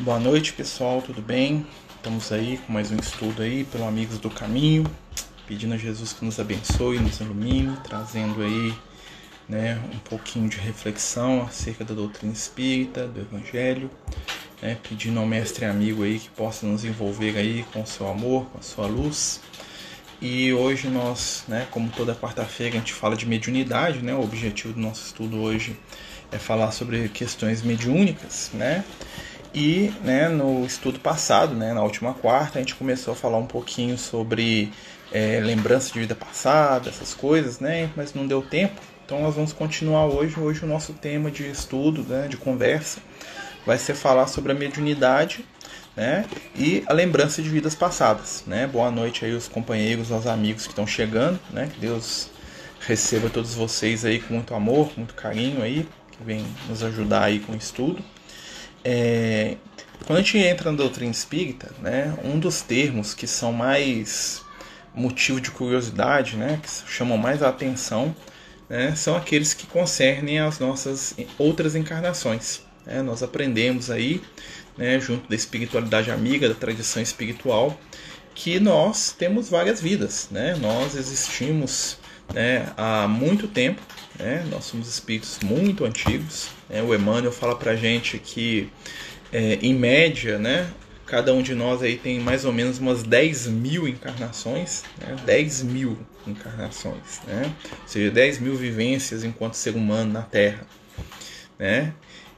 Boa noite, pessoal, tudo bem? Estamos aí com mais um estudo aí pelo Amigos do Caminho, pedindo a Jesus que nos abençoe, nos ilumine, trazendo aí, né, um pouquinho de reflexão acerca da doutrina espírita, do evangelho, né, pedindo ao mestre amigo aí que possa nos envolver aí com o seu amor, com a sua luz. E hoje nós, né, como toda quarta-feira a gente fala de mediunidade, né? O objetivo do nosso estudo hoje é falar sobre questões mediúnicas, né? E né, no estudo passado, né, na última quarta, a gente começou a falar um pouquinho sobre é, lembrança de vida passada, essas coisas, né, mas não deu tempo. Então nós vamos continuar hoje. Hoje o nosso tema de estudo, né, de conversa, vai ser falar sobre a mediunidade né, e a lembrança de vidas passadas. Né. Boa noite aí aos companheiros, aos amigos que estão chegando. Né, que Deus receba todos vocês aí com muito amor, muito carinho aí, que vem nos ajudar aí com o estudo. É, quando a gente entra na doutrina espírita, né, um dos termos que são mais motivo de curiosidade, né, que chamam mais a atenção, né, são aqueles que concernem as nossas outras encarnações. Né? Nós aprendemos aí, né, junto da espiritualidade amiga, da tradição espiritual, que nós temos várias vidas. Né? Nós existimos né, há muito tempo, né? nós somos espíritos muito antigos. Né? O Emmanuel fala para gente que, é, em média, né, cada um de nós aí tem mais ou menos umas 10 mil encarnações, né? 10 mil encarnações, né? ou seja, 10 mil vivências enquanto ser humano na Terra. Né?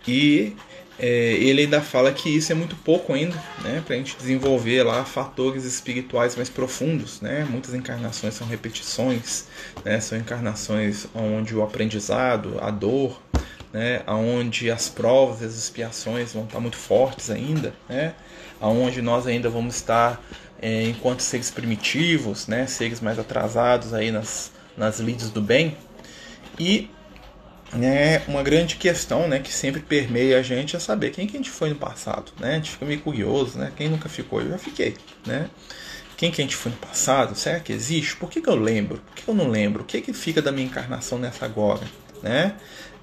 E é, ele ainda fala que isso é muito pouco ainda, né, para a gente desenvolver lá fatores espirituais mais profundos, né? Muitas encarnações são repetições, né? São encarnações onde o aprendizado, a dor, né? Onde as provas, as expiações vão estar muito fortes ainda, né? Aonde nós ainda vamos estar é, enquanto seres primitivos, né? Seres mais atrasados aí nas nas lides do bem e né, uma grande questão né, que sempre permeia a gente é saber quem que a gente foi no passado. Né? A gente fica meio curioso, né? Quem nunca ficou? Eu já fiquei. Né? Quem que a gente foi no passado? Será que existe? Por que, que eu lembro? Por que eu não lembro? O que, que fica da minha encarnação nessa agora? Né?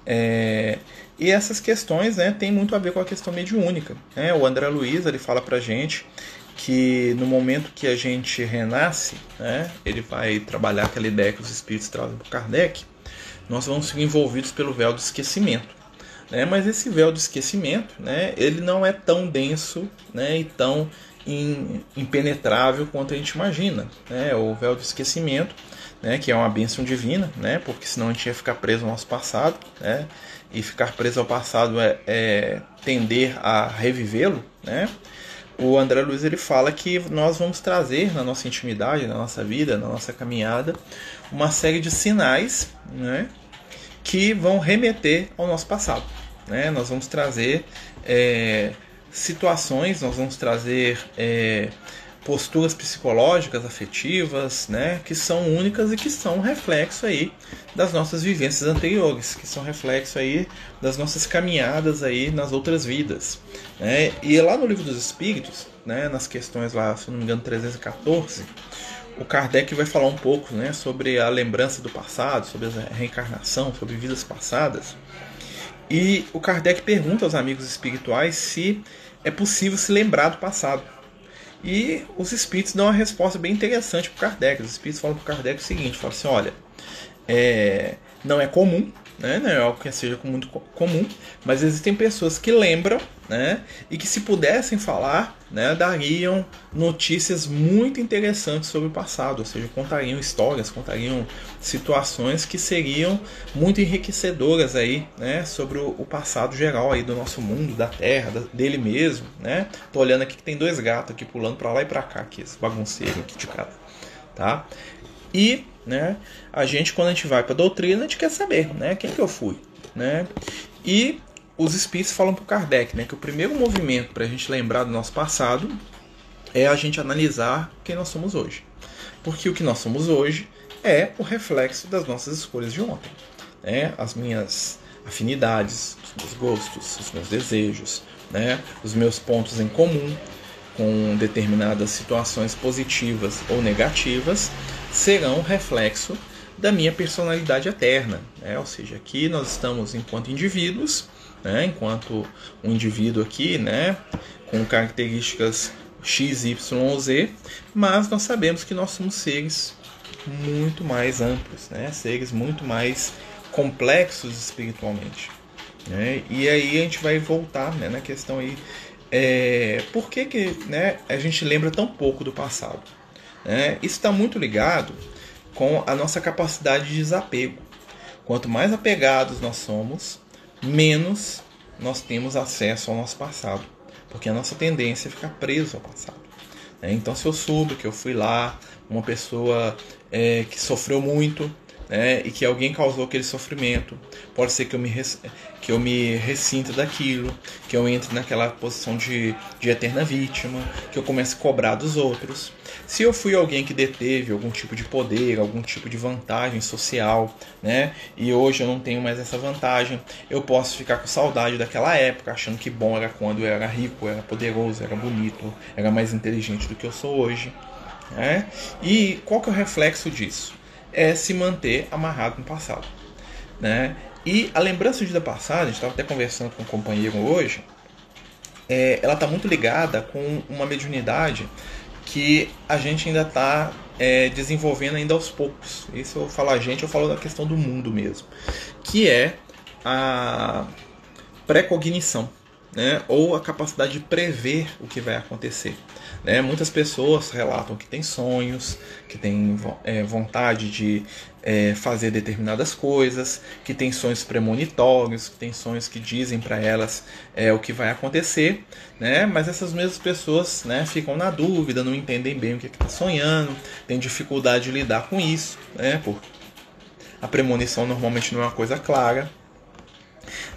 É, e essas questões né, têm muito a ver com a questão mediúnica. Né? O André Luiz ele fala pra gente que no momento que a gente renasce, né, ele vai trabalhar aquela ideia que os espíritos trazem para Kardec, nós vamos ser envolvidos pelo véu do esquecimento. Né? Mas esse véu do esquecimento, né, ele não é tão denso né, e tão impenetrável quanto a gente imagina. Né? O véu do esquecimento, né, que é uma bênção divina, né, porque senão a gente ia ficar preso ao nosso passado, né, e ficar preso ao passado é, é tender a revivê-lo, né, o André Luiz ele fala que nós vamos trazer na nossa intimidade, na nossa vida, na nossa caminhada, uma série de sinais né, que vão remeter ao nosso passado. Né? Nós vamos trazer é, situações, nós vamos trazer é, posturas psicológicas, afetivas, né, que são únicas e que são reflexo aí das nossas vivências anteriores, que são reflexo aí das nossas caminhadas aí nas outras vidas, né? E lá no livro dos Espíritos, né, nas questões lá, se não me engano, 314, o Kardec vai falar um pouco, né, sobre a lembrança do passado, sobre a reencarnação, sobre vidas passadas. E o Kardec pergunta aos amigos espirituais se é possível se lembrar do passado. E os espíritos dão uma resposta bem interessante para Kardec. Os espíritos falam para Kardec o seguinte: falam assim, olha, é, não é comum, né, não é algo que seja muito comum, mas existem pessoas que lembram né, e que, se pudessem falar, né, dariam notícias muito interessantes sobre o passado, ou seja, contariam histórias, contariam situações que seriam muito enriquecedoras aí, né, sobre o, passado geral aí do nosso mundo, da Terra, dele mesmo, né. Tô olhando aqui que tem dois gatos aqui pulando para lá e para cá, aqui, esse bagunceiro aqui de casa, tá? E né? A gente, quando a gente vai para doutrina, a gente quer saber né? quem que eu fui. Né? E os espíritos falam para Kardec né, que o primeiro movimento para a gente lembrar do nosso passado é a gente analisar quem nós somos hoje. Porque o que nós somos hoje é o reflexo das nossas escolhas de ontem. Né? As minhas afinidades, os meus gostos, os meus desejos, né? os meus pontos em comum com determinadas situações positivas ou negativas serão reflexo da minha personalidade eterna. Né? Ou seja, aqui nós estamos enquanto indivíduos, né? enquanto um indivíduo aqui, né? com características X, Y Z, mas nós sabemos que nós somos seres muito mais amplos, né? seres muito mais complexos espiritualmente. Né? E aí a gente vai voltar né, na questão aí, é, por que, que né, a gente lembra tão pouco do passado? Né? Isso está muito ligado com a nossa capacidade de desapego. Quanto mais apegados nós somos, menos nós temos acesso ao nosso passado, porque a nossa tendência é ficar preso ao passado. Né? Então, se eu soube que eu fui lá, uma pessoa é, que sofreu muito, né, e que alguém causou aquele sofrimento. Pode ser que eu me, que eu me ressinta daquilo, que eu entre naquela posição de, de eterna vítima, que eu comece a cobrar dos outros. Se eu fui alguém que deteve algum tipo de poder, algum tipo de vantagem social, né, e hoje eu não tenho mais essa vantagem, eu posso ficar com saudade daquela época, achando que bom era quando eu era rico, era poderoso, era bonito, era mais inteligente do que eu sou hoje. Né? E qual que é o reflexo disso? É se manter amarrado no passado. Né? E a lembrança de vida passada, a gente estava até conversando com um companheiro hoje, é, ela está muito ligada com uma mediunidade que a gente ainda está é, desenvolvendo ainda aos poucos. Isso eu falo a gente, eu falo da questão do mundo mesmo, que é a precognição, né? ou a capacidade de prever o que vai acontecer. Né? Muitas pessoas relatam que têm sonhos, que têm é, vontade de é, fazer determinadas coisas, que têm sonhos premonitórios, que têm sonhos que dizem para elas é, o que vai acontecer, né? mas essas mesmas pessoas né, ficam na dúvida, não entendem bem o que está sonhando, têm dificuldade de lidar com isso, né? Por a premonição normalmente não é uma coisa clara.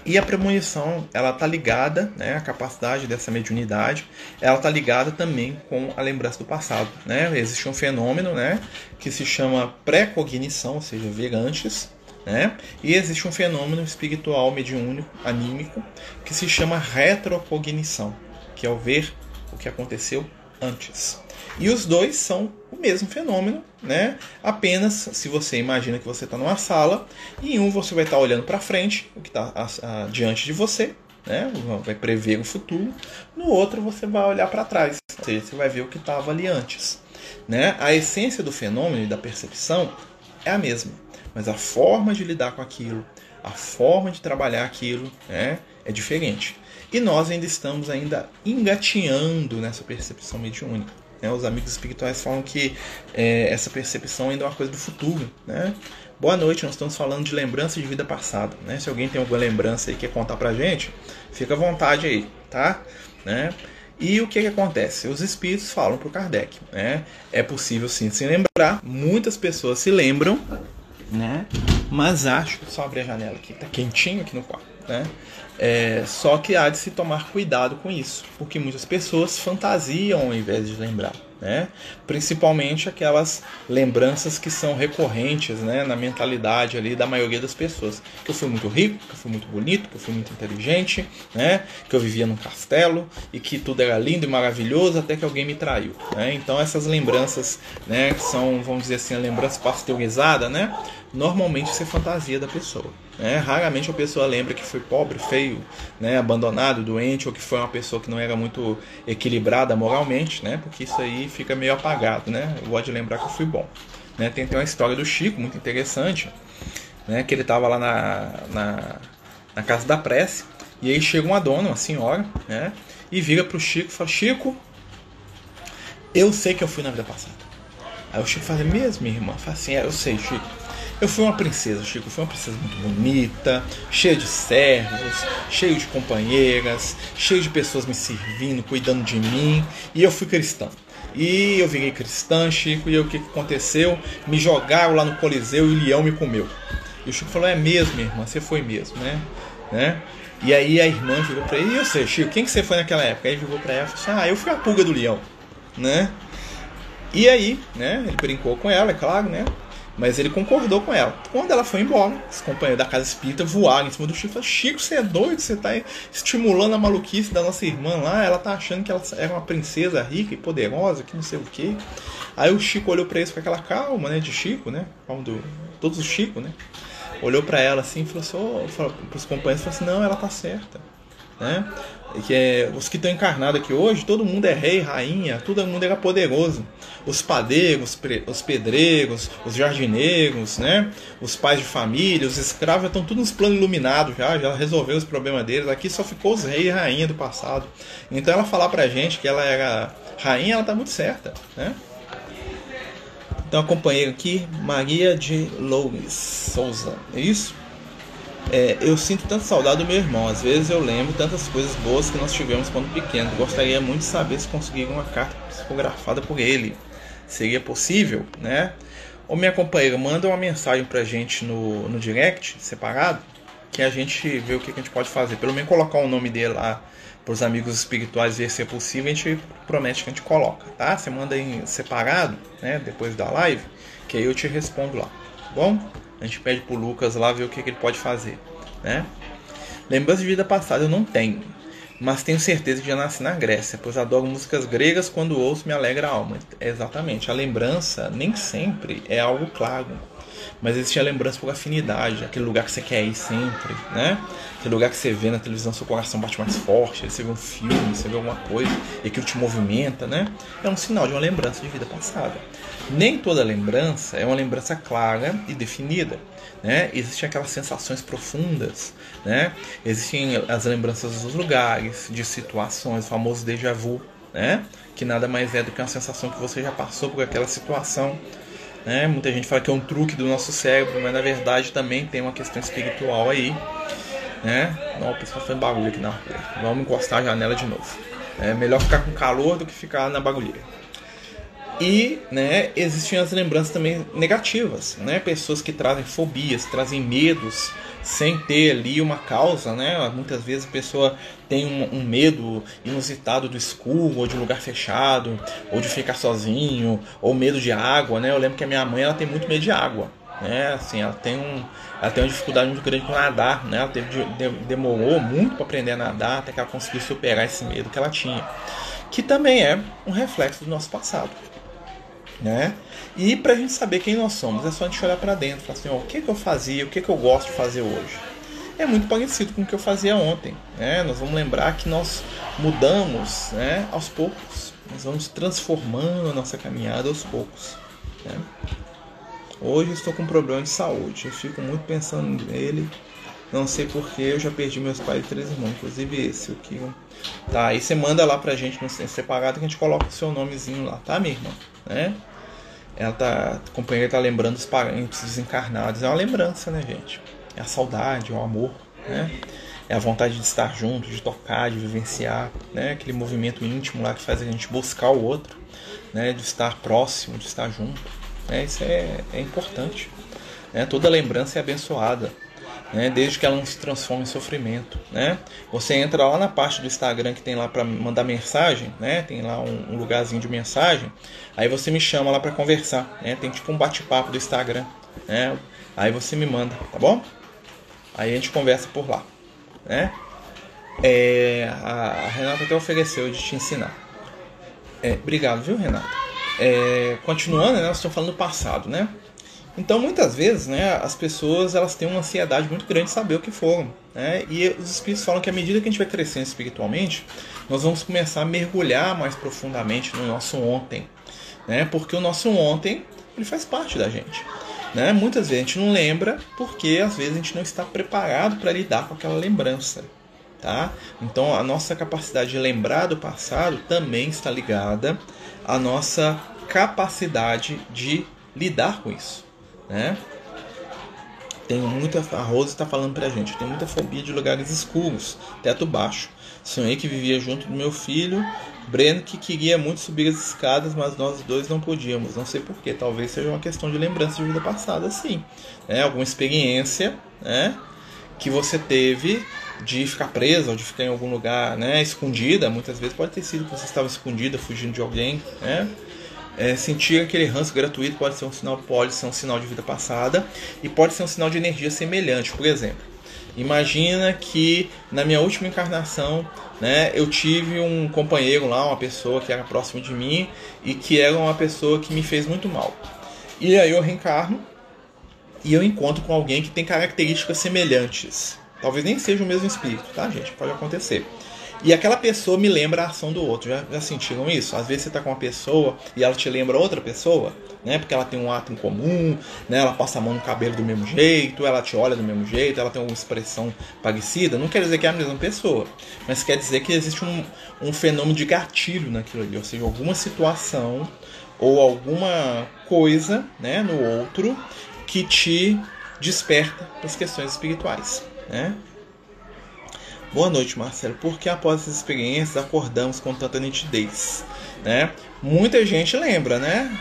E a premonição, ela está ligada, né, a capacidade dessa mediunidade, ela está ligada também com a lembrança do passado. Né? Existe um fenômeno né, que se chama pré-cognição, ou seja, ver antes, né? E existe um fenômeno espiritual mediúnico, anímico, que se chama retrocognição, que é o ver o que aconteceu antes. E os dois são mesmo fenômeno, né? Apenas se você imagina que você está numa sala e em um você vai estar tá olhando para frente, o que está diante de você, né? Vai prever o futuro. No outro você vai olhar para trás, ou seja, você vai ver o que estava ali antes, né? A essência do fenômeno e da percepção é a mesma, mas a forma de lidar com aquilo, a forma de trabalhar aquilo, né? É diferente. E nós ainda estamos ainda engatinhando nessa percepção mediúnica. Né? Os amigos espirituais falam que é, essa percepção ainda é uma coisa do futuro. Né? Boa noite, nós estamos falando de lembrança de vida passada. Né? Se alguém tem alguma lembrança e quer contar pra gente, fica à vontade aí, tá? Né? E o que, que acontece? Os espíritos falam para o Kardec. Né? É possível sim se lembrar, muitas pessoas se lembram, né? mas acho que só abrir a janela aqui, tá quentinho aqui no quarto. Né? É, só que há de se tomar cuidado com isso, porque muitas pessoas fantasiam ao invés de lembrar, né? Principalmente aquelas lembranças que são recorrentes, né, na mentalidade ali da maioria das pessoas. Que eu fui muito rico, que eu fui muito bonito, que eu fui muito inteligente, né? Que eu vivia num castelo e que tudo era lindo e maravilhoso até que alguém me traiu, né? Então essas lembranças, né, que são, vamos dizer assim, a lembrança pasteurizada, né? Normalmente isso é fantasia da pessoa. Né? Raramente a pessoa lembra que foi pobre, feio, né? abandonado, doente, ou que foi uma pessoa que não era muito equilibrada moralmente, né? porque isso aí fica meio apagado. Né? Eu gosto de lembrar que eu fui bom. Né? Tem, tem uma história do Chico muito interessante, né? que ele estava lá na, na, na, casa da prece, e aí chega uma dona, uma senhora, né? e vira para o Chico e fala: Chico, eu sei que eu fui na vida passada. Aí o Chico fala: Mesmo, minha irmã? Fala assim: é, Eu sei, Chico. Eu fui uma princesa, Chico. Eu fui uma princesa muito bonita, cheia de servos, cheio de companheiras, cheio de pessoas me servindo, cuidando de mim. E eu fui cristã. E eu virei cristã, Chico, e o que aconteceu? Me jogaram lá no Coliseu e o leão me comeu. E o Chico falou: É mesmo, irmã, você foi mesmo, né? né? E aí a irmã virou pra ele: E você, Chico, quem que você foi naquela época? Aí virou pra ela e falou assim: Ah, eu fui a pulga do leão, né? E aí, né? Ele brincou com ela, é claro, né? Mas ele concordou com ela. Quando ela foi embora, os companheiros da casa espírita voaram em cima do Chico e falaram: Chico, você é doido? Você está estimulando a maluquice da nossa irmã lá. Ela tá achando que ela era uma princesa rica e poderosa, que não sei o quê. Aí o Chico olhou para eles com aquela calma, né? De Chico, né? Calma do, todos os Chico, né? Olhou para ela assim e falou assim: oh, falou, pros companheiros: falou assim, Não, ela tá certa. Né? Que é, os que estão encarnados aqui hoje, todo mundo é rei, rainha, todo mundo era poderoso. Os padeiros, os pedreiros, os jardineiros, né? os pais de família, os escravos já estão tudo nos planos iluminados, já, já resolveu os problemas deles. Aqui só ficou os reis e rainha do passado. Então ela falar pra gente que ela era rainha, ela tá muito certa. Né? Então acompanhei aqui Maria de Loures Souza, é isso? É, eu sinto tanta saudade do meu irmão. Às vezes eu lembro tantas coisas boas que nós tivemos quando pequeno. Gostaria muito de saber se conseguir uma carta psicografada por ele. Seria possível, né? Ou minha companheira, manda uma mensagem pra gente no, no direct, separado, que a gente vê o que a gente pode fazer. Pelo menos colocar o nome dele lá para os amigos espirituais ver se é possível, a gente promete que a gente coloca, tá? Você manda em separado, né? Depois da live, que aí eu te respondo lá, tá bom? A gente pede pro Lucas lá ver o que, que ele pode fazer, né? Lembrança de vida passada eu não tenho, mas tenho certeza que já nasci na Grécia, pois adoro músicas gregas quando ouço me alegra a alma. exatamente, a lembrança nem sempre é algo claro, mas existe a lembrança por afinidade, aquele lugar que você quer ir sempre, né? Aquele lugar que você vê na televisão, seu coração bate mais forte, você vê um filme, você vê alguma coisa e aquilo te movimenta, né? É um sinal de uma lembrança de vida passada. Nem toda lembrança é uma lembrança clara e definida. Né? Existem aquelas sensações profundas, né? existem as lembranças dos lugares, de situações, o famoso déjà vu, né? que nada mais é do que uma sensação que você já passou por aquela situação. Né? Muita gente fala que é um truque do nosso cérebro, mas na verdade também tem uma questão espiritual aí. Né? Não, o pessoal foi bagulho aqui na rua. Vamos encostar a janela de novo. É melhor ficar com calor do que ficar na bagulheira. E né, existem as lembranças também negativas, né? Pessoas que trazem fobias, trazem medos sem ter ali uma causa, né? Muitas vezes a pessoa tem um, um, medo inusitado do escuro, ou de um lugar fechado, ou de ficar sozinho, ou medo de água, né? Eu lembro que a minha mãe ela tem muito medo de água, né? Assim, ela tem um, ela tem uma dificuldade muito grande com nadar, né? Ela teve, de, demorou muito para aprender a nadar até que ela conseguiu superar esse medo que ela tinha, que também é um reflexo do nosso passado né? E para a gente saber quem nós somos, é só a gente olhar para dentro, falar assim, ó, o que, que eu fazia, o que, que eu gosto de fazer hoje. É muito parecido com o que eu fazia ontem, né? Nós vamos lembrar que nós mudamos, né, aos poucos. Nós vamos transformando a nossa caminhada aos poucos, né? Hoje eu estou com um problema de saúde, eu fico muito pensando nele. Não sei porque eu já perdi meus pais e três irmãos, inclusive esse, o que. Tá, aí você manda lá pra gente no separado que a gente coloca o seu nomezinho lá, tá, minha irmã? Né? ela tá, a companheira tá lembrando os parentes desencarnados. É uma lembrança, né, gente? É a saudade, é o amor, né? É a vontade de estar junto, de tocar, de vivenciar, né? Aquele movimento íntimo lá que faz a gente buscar o outro, né? De estar próximo, de estar junto. Né? Isso é, é importante. Né? Toda lembrança é abençoada né? desde que ela não se transforme em sofrimento. Né? Você entra lá na parte do Instagram que tem lá para mandar mensagem, né? tem lá um, um, lugarzinho de mensagem, aí você me chama lá para conversar, né? tem tipo um bate-papo do Instagram, né? aí você me manda, tá bom? Aí a gente conversa por lá. Né? É, a, a, Renata até ofereceu de te ensinar. É, obrigado, viu, Renata? É, continuando, né, nós estamos falando do passado, né? Então, muitas vezes, né, as pessoas elas têm uma ansiedade muito grande de saber o que foram. Né? E os espíritos falam que à medida que a gente vai crescendo espiritualmente, nós vamos começar a mergulhar mais profundamente no nosso ontem. Né? Porque o nosso ontem ele faz parte da gente. Né? Muitas vezes a gente não lembra porque às vezes a gente não está preparado para lidar com aquela lembrança. Tá? Então a nossa capacidade de lembrar do passado também está ligada à nossa capacidade de lidar com isso né? Tenho muita. A Rose está falando pra gente. Tenho muita fobia de lugares escuros, teto baixo. Sonhei que vivia junto do meu filho, Breno, que queria muito subir as escadas, mas nós dois não podíamos. Não sei porquê. Talvez seja uma questão de lembrança de vida passada, sim. É, alguma experiência, né? Que você teve de ficar presa ou de ficar em algum lugar, né? Escondida. Muitas vezes pode ter sido que você estava escondida, fugindo de alguém, né? É, sentir aquele ranço gratuito pode ser um sinal, pode ser um sinal de vida passada e pode ser um sinal de energia semelhante. Por exemplo, imagina que na minha última encarnação, né, eu tive um companheiro lá, uma pessoa que era próximo de mim e que era uma pessoa que me fez muito mal. E aí eu reencarno e eu encontro com alguém que tem características semelhantes. Talvez nem seja o mesmo espírito, tá, gente? Pode acontecer. E aquela pessoa me lembra a ação do outro. Já, já sentiram isso? Às vezes você está com uma pessoa e ela te lembra outra pessoa, né? Porque ela tem um ato em comum, né? Ela passa a mão no cabelo do mesmo jeito, ela te olha do mesmo jeito, ela tem uma expressão parecida. Não quer dizer que é a mesma pessoa, mas quer dizer que existe um, um fenômeno de gatilho naquilo ali, ou seja, alguma situação ou alguma coisa, né, no outro que te desperta as questões espirituais, né? Boa noite, Marcelo. Por que após essas experiências acordamos com tanta nitidez? Né? Muita gente lembra, né,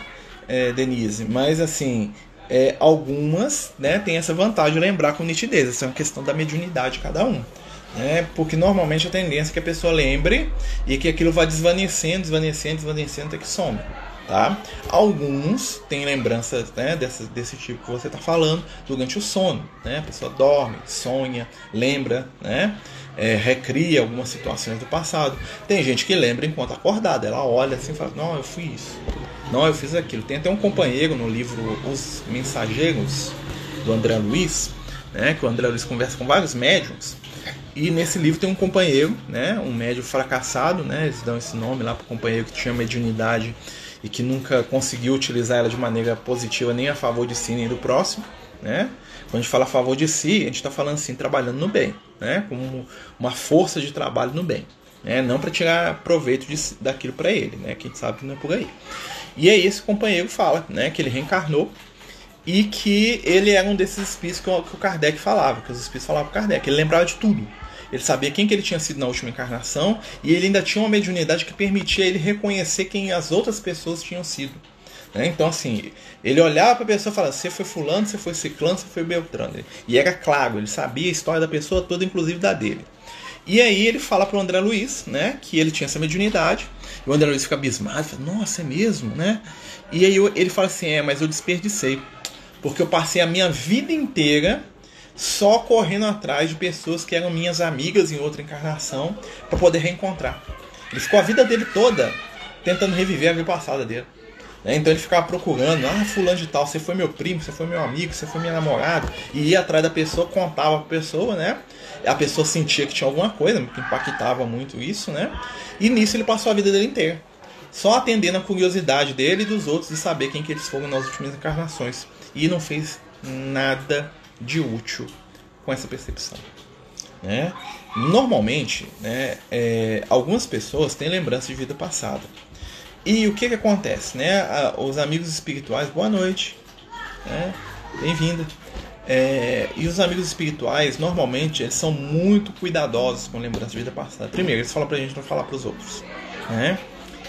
é, Denise? Mas assim, é, algumas né, têm essa vantagem de lembrar com nitidez. Essa é uma questão da mediunidade de cada um. Né? Porque normalmente a tendência é que a pessoa lembre e que aquilo vá desvanecendo, desvanecendo, desvanecendo até que some. Tá? Alguns têm lembranças né, desse, desse tipo que você está falando durante o sono. Né? A pessoa dorme, sonha, lembra, né? É, recria algumas situações do passado. Tem gente que lembra enquanto acordada, ela olha assim e fala: Não, eu fui isso, não, eu fiz aquilo. Tem até um companheiro no livro Os Mensageiros, do André Luiz, né, que o André Luiz conversa com vários médiums. E nesse livro tem um companheiro, né, um médium fracassado, né, eles dão esse nome lá para o companheiro que tinha mediunidade e que nunca conseguiu utilizar ela de maneira positiva nem a favor de si nem do próximo, né? Quando a gente fala a favor de si, a gente está falando assim, trabalhando no bem, né? Como uma força de trabalho no bem, né? Não para tirar proveito de, daquilo para ele, né? Quem sabe que não é por aí. E aí esse companheiro fala, né? Que ele reencarnou e que ele era um desses espíritos que o, Kardec falava, que os espíritos falavam para Kardec. Ele lembrava de tudo, ele sabia quem que ele tinha sido na última encarnação e ele ainda tinha uma mediunidade que permitia ele reconhecer quem as outras pessoas tinham sido. Né? Então, assim, ele olhava para a pessoa e falava: Você foi Fulano, você foi Ciclano, você foi Beltrano. E era claro, ele sabia a história da pessoa toda, inclusive da dele. E aí ele fala para o André Luiz, né, que ele tinha essa mediunidade. E o André Luiz fica abismado, fala, nossa, é mesmo, né? E aí ele fala assim, é, mas eu desperdicei, porque eu passei a minha vida inteira só correndo atrás de pessoas que eram minhas amigas em outra encarnação para poder reencontrar. Ele ficou a vida dele toda tentando reviver a vida passada dele. Né? Então ele ficava procurando, ah, fulano de tal, você foi meu primo, você foi meu amigo, você foi minha namorada, e ia atrás da pessoa, contava pra pessoa, né? A pessoa sentia que tinha alguma coisa, que impactava muito isso, né? E nisso ele passou a vida dele inteira. Só atendendo a curiosidade dele e dos outros de saber quem que eles foram nas últimas encarnações. E não fez nada de útil com essa percepção. Né? Normalmente, né, é, algumas pessoas têm lembrança de vida passada. E o que, que acontece? Né? Os amigos espirituais, boa noite, né? bem-vinda. É, e os amigos espirituais, normalmente, eles são muito cuidadosos com lembrança de vida passada. Primeiro, eles falam pra gente não falar pros outros. Né?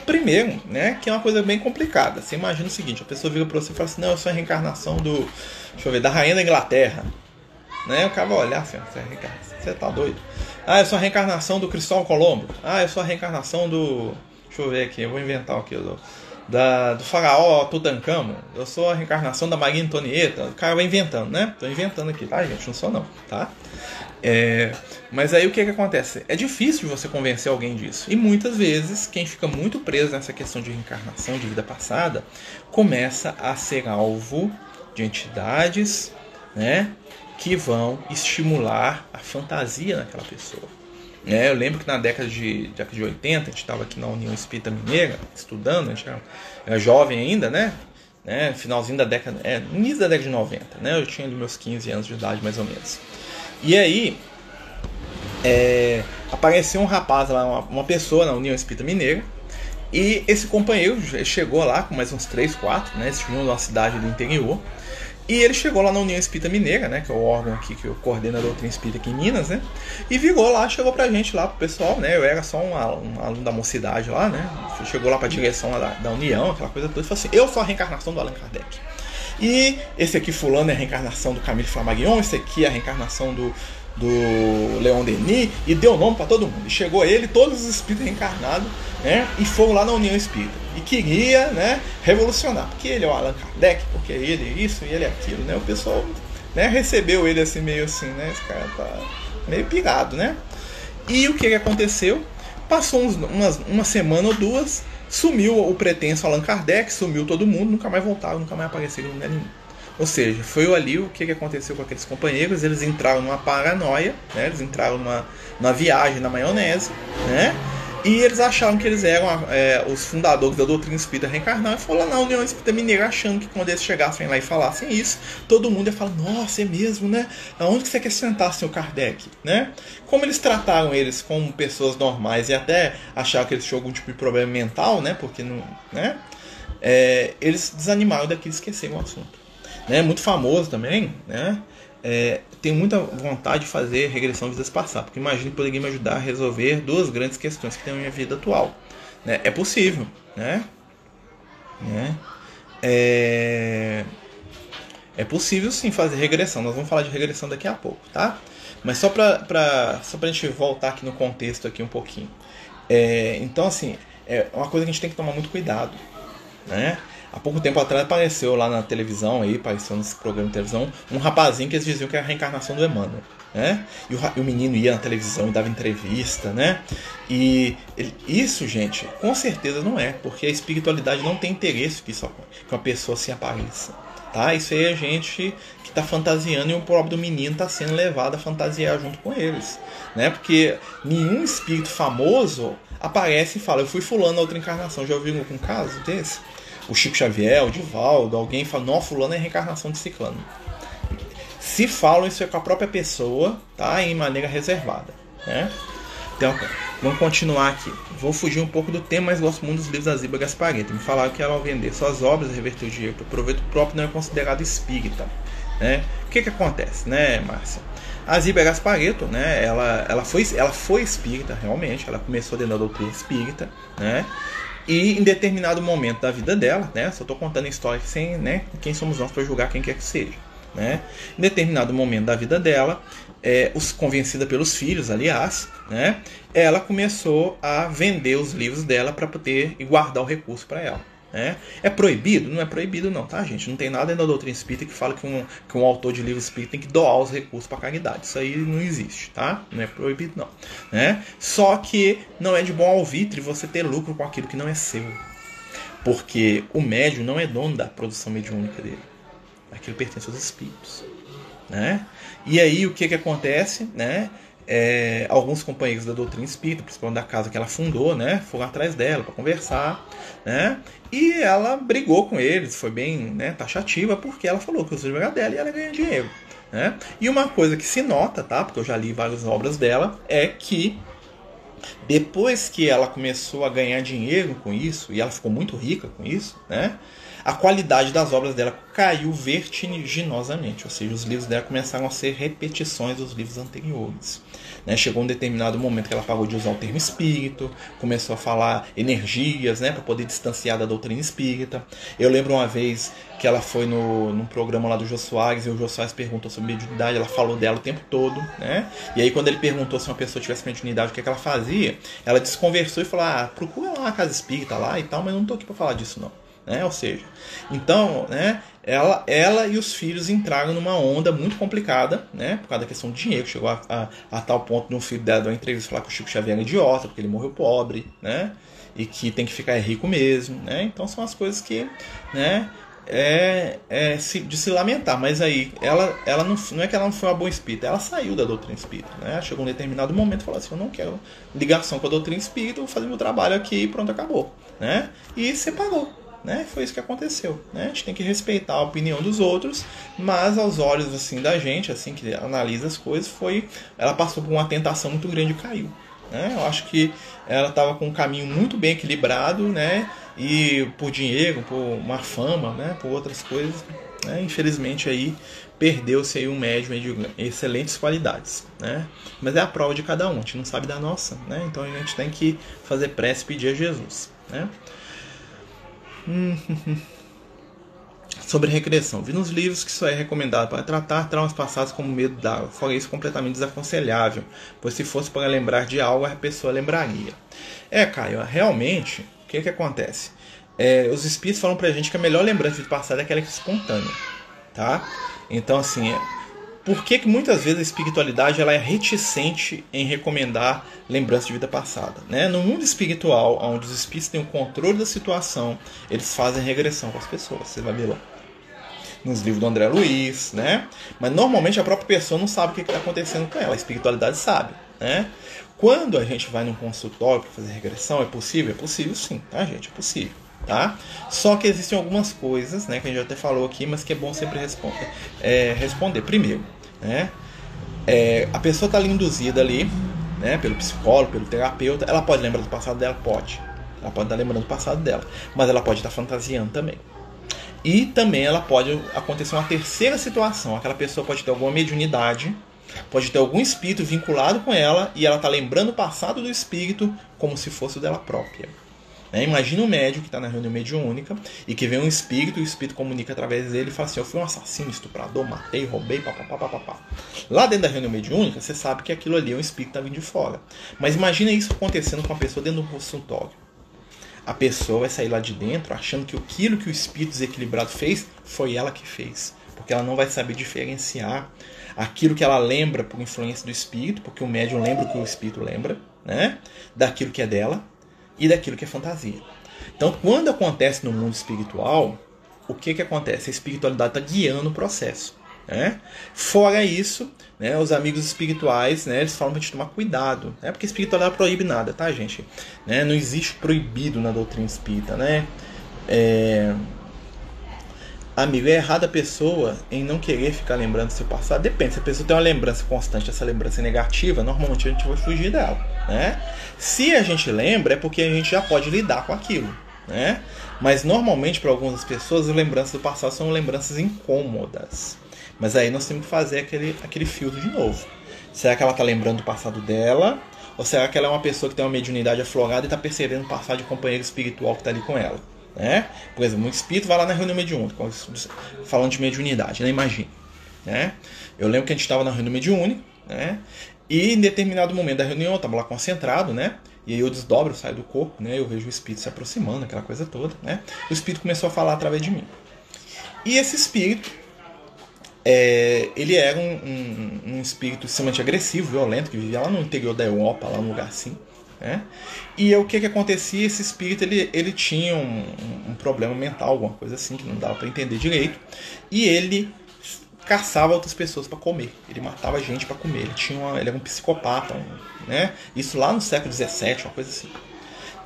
Primeiro, né, que é uma coisa bem complicada. Você imagina o seguinte, a pessoa vira para você e fala assim, não, eu sou a reencarnação do, deixa eu ver, da rainha da Inglaterra. Né? O cara vai olhar assim, você tá doido. Ah, eu sou a reencarnação do Cristóvão Colombo. Ah, eu sou a reencarnação do, deixa eu ver aqui, eu vou inventar aqui, do, da, do faraó Tutankhamon. Eu sou a reencarnação da Maria Antonieta. O cara vai inventando, né? Tô inventando aqui, tá, gente? Não sou não, tá? É, mas aí o que, que acontece? É difícil você convencer alguém disso. E muitas vezes, quem fica muito preso nessa questão de reencarnação, de vida passada, começa a ser alvo de entidades né, que vão estimular a fantasia naquela pessoa. É, eu lembro que na década de, de 80, a gente estava aqui na União Espírita Mineira, estudando, a gente era, era jovem ainda, né? né? Finalzinho da década, é, início da década de 90, né? Eu tinha meus 15 anos de idade, mais ou menos. E aí, é, apareceu um rapaz lá, uma, uma, pessoa na União Espírita Mineira, e esse companheiro chegou lá com mais uns 3, 4, né? Eles tinham uma cidade do interior. E ele chegou lá na União Espírita Mineira, né, que é o órgão aqui que coordena a doutrina espírita aqui em Minas, né, e virou lá, chegou pra gente lá, pro pessoal, né, eu era só um, um aluno da mocidade lá, né, chegou lá pra direção da, da União, aquela coisa toda, e falou assim, eu sou a reencarnação do Allan Kardec. E esse aqui, fulano, é a reencarnação do Camille Flammarion, esse aqui é a reencarnação do, do Leon Denis, e deu nome para todo mundo. E chegou ele, todos os espíritos reencarnados, né? E foram lá na União Espírita. E queria, né, revolucionar. Porque ele é o Allan Kardec, porque ele é isso e ele é aquilo, né? O pessoal né, recebeu ele assim, meio assim, né? Esse cara tá meio pirado, né? E o que, aconteceu? Passou uns, umas, uma semana ou duas, sumiu o pretenso Allan Kardec, sumiu todo mundo, nunca mais voltaram, nunca mais apareceram em lugar nenhum. Ou seja, foi ali o que, aconteceu com aqueles companheiros, eles entraram numa paranoia, né? eles entraram numa, numa viagem na maionese, né? E eles acharam que eles eram é, os fundadores da doutrina espírita reencarnar e foram lá na União Espírita Mineira achando que quando eles chegassem lá e falassem isso, todo mundo ia falar, nossa, é mesmo, né? Aonde que você quer sentar, seu Kardec? Né? Como eles trataram eles como pessoas normais e até acharam que eles tinham algum tipo de problema mental, né? Porque não. Né? É, eles desanimaram daquilo e esqueceram o assunto. Né? Muito famoso também, né? É, tenho muita vontade de fazer regressão vidas passadas, porque imagino que poderia me ajudar a resolver duas grandes questões que tem na minha vida atual. Né? É possível, né? né? É... é possível sim fazer regressão. Nós vamos falar de regressão daqui a pouco, tá? Mas só para só a gente voltar aqui no contexto aqui um pouquinho. É, então, assim, é uma coisa que a gente tem que tomar muito cuidado, né? Há pouco tempo atrás apareceu lá na televisão, aí, apareceu nesse programa de televisão, um rapazinho que eles diziam que era a reencarnação do Emmanuel. Né? E, o, e o menino ia na televisão e dava entrevista, né? E ele, isso, gente, com certeza não é, porque a espiritualidade não tem interesse que, só, que uma pessoa se apareça. Tá? Isso aí é gente que está fantasiando e o próprio menino está sendo levado a fantasiar junto com eles. Né? Porque nenhum espírito famoso aparece e fala, eu fui fulano na outra encarnação. Já ouviu algum caso desse? O Chico Xavier, o Divaldo, alguém fala, não, fulano é reencarnação de ciclano. Se falam isso é com a própria pessoa, tá? Em maneira reservada, né? Então, vamos continuar aqui. Vou fugir um pouco do tema, mas gosto muito dos livros da Ziba Gaspareto. Me falaram que ela, ao vender suas obras, reverter o dinheiro para o proveito próprio, não é considerado espírita. Né? O que, que acontece, né, Márcia? A Ziba Gaspareto, né, ela, ela, foi, ela foi espírita, realmente. Ela começou dentro da doutrina espírita, né? E em determinado momento da vida dela, né? Só estou contando a história sem, né? Quem somos nós para julgar quem quer que seja, né? Em determinado momento da vida dela, é, os, convencida pelos filhos, aliás, né? Ela começou a vender os livros dela para poder guardar o recurso para ela. Né? É proibido? Não é proibido, não, tá, gente? Não tem nada da doutrina espírita que fala que um, que um autor de livro espírita tem que doar os recursos para caridade. Isso aí não existe, tá? Não é proibido, não. Né? Só que não é de bom alvitre você ter lucro com aquilo que não é seu. Porque o médium não é dono da produção mediúnica dele. Aquilo pertence aos espíritos. Né? E aí o que, que acontece? Né? É, alguns companheiros da doutrina espírita, principalmente da casa que ela fundou, né, foram atrás dela para conversar, né, e ela brigou com eles, foi bem né, taxativa, porque ela falou que os livros eram dela e ela ganha dinheiro. Né? E uma coisa que se nota, tá, porque eu já li várias obras dela, é que depois que ela começou a ganhar dinheiro com isso, e ela ficou muito rica com isso, né, a qualidade das obras dela caiu vertiginosamente, ou seja, os livros dela começaram a ser repetições dos livros anteriores. Né? Chegou um determinado momento que ela parou de usar o termo espírito, começou a falar energias, né, para poder distanciar da doutrina espírita. Eu lembro uma vez que ela foi no, num programa lá do Jô Soares e o Jô Soares perguntou sobre mediunidade, ela falou dela o tempo todo, né? E aí quando ele perguntou se uma pessoa tivesse mediunidade, o que, é que ela fazia, ela desconversou e falou: "Ah, procura lá a casa espírita lá e tal, mas não tô aqui para falar disso não". Né? Ou seja, então, né, ela, ela e os filhos entraram numa onda muito complicada, né, por causa da questão do dinheiro, chegou a, a, a tal ponto de um filho dela dar uma entrevista falar que o Chico Xavier é idiota, porque ele morreu pobre, né, e que tem que ficar rico mesmo, né, então são as coisas que, né, é, é de se lamentar, mas aí ela, ela não, não é que ela não foi uma boa espírita, ela saiu da doutrina espírita, né? Chegou um determinado momento e falou assim: Eu não quero ligação com a doutrina espírita, vou fazer meu trabalho aqui e pronto, acabou, né? E separou, né? Foi isso que aconteceu, né? A gente tem que respeitar a opinião dos outros, mas aos olhos assim da gente, assim que analisa as coisas, foi ela passou por uma tentação muito grande e caiu, né? Eu acho que ela estava com um caminho muito bem equilibrado, né? E por dinheiro, por uma fama, né? Por outras coisas, né? Infelizmente aí perdeu-se aí um médium de excelentes qualidades, né? Mas é a prova de cada um, a gente não sabe da nossa, né? Então a gente tem que fazer prece e pedir a Jesus, né? sobre regressão. Vi nos livros que isso é recomendado para tratar traumas passados como medo da fora isso completamente desaconselhável, pois se fosse para lembrar de algo, a pessoa lembraria. É, Caio, realmente, o que que acontece? É, os espíritos falam pra gente que a melhor lembrança do passado é aquela que é espontânea, tá? Então, assim, é, por que, que muitas vezes a espiritualidade ela é reticente em recomendar lembrança de vida passada? Né? No mundo espiritual, onde os espíritos têm o controle da situação, eles fazem regressão com as pessoas. Você vai ver lá. Nos livros do André Luiz, né? Mas normalmente a própria pessoa não sabe o que está acontecendo com ela. A espiritualidade sabe, né? Quando a gente vai num consultório para fazer regressão, é possível? É possível sim, tá, gente? É possível tá? Só que existem algumas coisas, né, que a gente até falou aqui, mas que é bom sempre responder. É, responder. Primeiro, né, é, a pessoa está ali induzida ali, né, pelo psicólogo, pelo terapeuta, ela pode lembrar do passado dela? Pode. Ela pode estar lembrando do passado dela, mas ela pode estar fantasiando também. E também ela pode acontecer uma terceira situação, aquela pessoa pode ter alguma mediunidade, pode ter algum espírito vinculado com ela e ela está lembrando o passado do espírito como se fosse o dela própria. Né? Imagina um médium que está na reunião mediúnica e que vem um espírito e o espírito comunica através dele e fala assim: Eu fui um assassino, estuprador, matei, roubei, papapá. Lá dentro da reunião mediúnica, você sabe que aquilo ali é um espírito que está vindo de fora. Mas imagina isso acontecendo com uma pessoa dentro do consultório. A pessoa vai sair lá de dentro achando que aquilo que o espírito desequilibrado fez foi ela que fez. Porque ela não vai saber diferenciar aquilo que ela lembra por influência do espírito, porque o médium lembra o que o espírito lembra, né? Daquilo que é dela e daquilo que é fantasia. Então, quando acontece no mundo espiritual, o que, que acontece? A espiritualidade está guiando o processo. Né? Fora isso, né, os amigos espirituais, né, eles falam para gente tomar cuidado, né, porque espiritualidade proíbe nada, tá, gente? Né? Não existe proibido na doutrina espírita, né? É, Amigo, é errado a pessoa em não querer ficar lembrando do seu passado. Depende, se a pessoa tem uma lembrança constante, essa lembrança é negativa, normalmente a gente vai fugir dela. Né? Se a gente lembra, é porque a gente já pode lidar com aquilo. Né? Mas normalmente, para algumas pessoas, as lembranças do passado são lembranças incômodas. Mas aí nós temos que fazer aquele, aquele filtro de novo. Será que ela está lembrando do passado dela? Ou será que ela é uma pessoa que tem uma mediunidade aflorada e está percebendo o passado de companheiro espiritual que está ali com ela? Né? Por exemplo, um espírito vai lá na reunião mediúnica, falando de mediunidade, né? imagine. Né? Eu lembro que a gente estava na reunião mediúnica, né? E em determinado momento da reunião eu lá concentrado, né? e aí eu desdobro, eu saio do corpo, né? eu vejo o espírito se aproximando, aquela coisa toda. Né? O espírito começou a falar através de mim. E esse espírito, é, ele era um, um, um, espírito extremamente agressivo, violento, que vivia lá no interior da Europa, lá num lugar assim. Né? E o que, que acontecia? Esse espírito ele, ele tinha um, um problema mental, alguma coisa assim, que não dava para entender direito. E ele caçava outras pessoas para comer. Ele matava gente para comer. Ele, tinha uma, ele era um psicopata. Um, né? Isso lá no século XVII, uma coisa assim.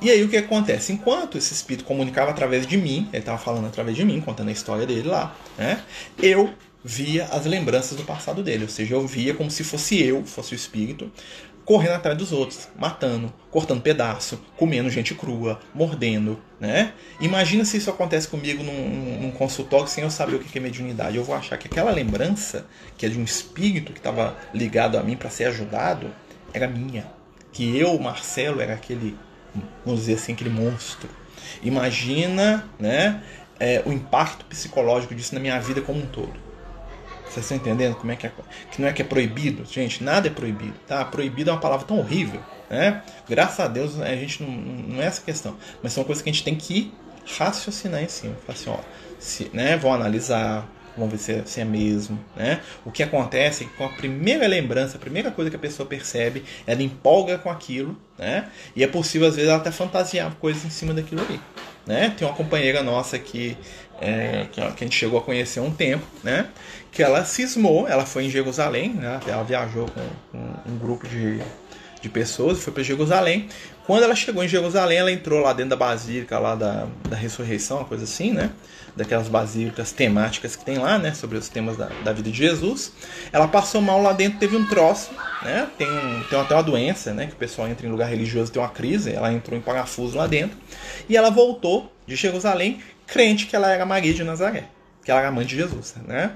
E aí o que acontece? Enquanto esse espírito comunicava através de mim, ele estava falando através de mim, contando a história dele lá, né? eu via as lembranças do passado dele. Ou seja, eu via como se fosse eu, fosse o espírito, correndo atrás dos outros, matando, cortando pedaço, comendo gente crua, mordendo, né? Imagina se isso acontece comigo num, num consultório sem eu saber o que é mediunidade. Eu vou achar que aquela lembrança, que é de um espírito que estava ligado a mim para ser ajudado, era minha. Que eu, Marcelo, era aquele, vamos dizer assim, aquele monstro. Imagina, né? É, o impacto psicológico disso na minha vida como um todo. Vocês estão entendendo como é que é? Que não é que é proibido? Gente, nada é proibido, tá? Proibido é uma palavra tão horrível, né? Graças a Deus a gente não, não é essa questão. Mas são coisas que a gente tem que raciocinar em cima. Falar assim, ó, se, né? Vão analisar, vão ver se é, se é mesmo, né? O que acontece é que com a primeira lembrança, a primeira coisa que a pessoa percebe, ela empolga com aquilo, né? E é possível às vezes ela até fantasiar coisas em cima daquilo ali. Né? Tem uma companheira nossa que, é, que, a gente chegou a conhecer há um tempo, né? que ela cismou, ela foi em Jerusalém, né? ela viajou com, com um grupo de, de pessoas, foi para Jerusalém. Quando ela chegou em Jerusalém, ela entrou lá dentro da basílica lá da, da ressurreição, uma coisa assim, né? Daquelas basílicas temáticas que tem lá, né? Sobre os temas da, da vida de Jesus. Ela passou mal lá dentro, teve um troço, né? Tem, tem até uma doença, né? Que o pessoal entra em lugar religioso tem uma crise. Ela entrou em parafuso lá dentro. E ela voltou de Jerusalém, crente que ela era Maria de Nazaré, que ela era mãe de Jesus, né?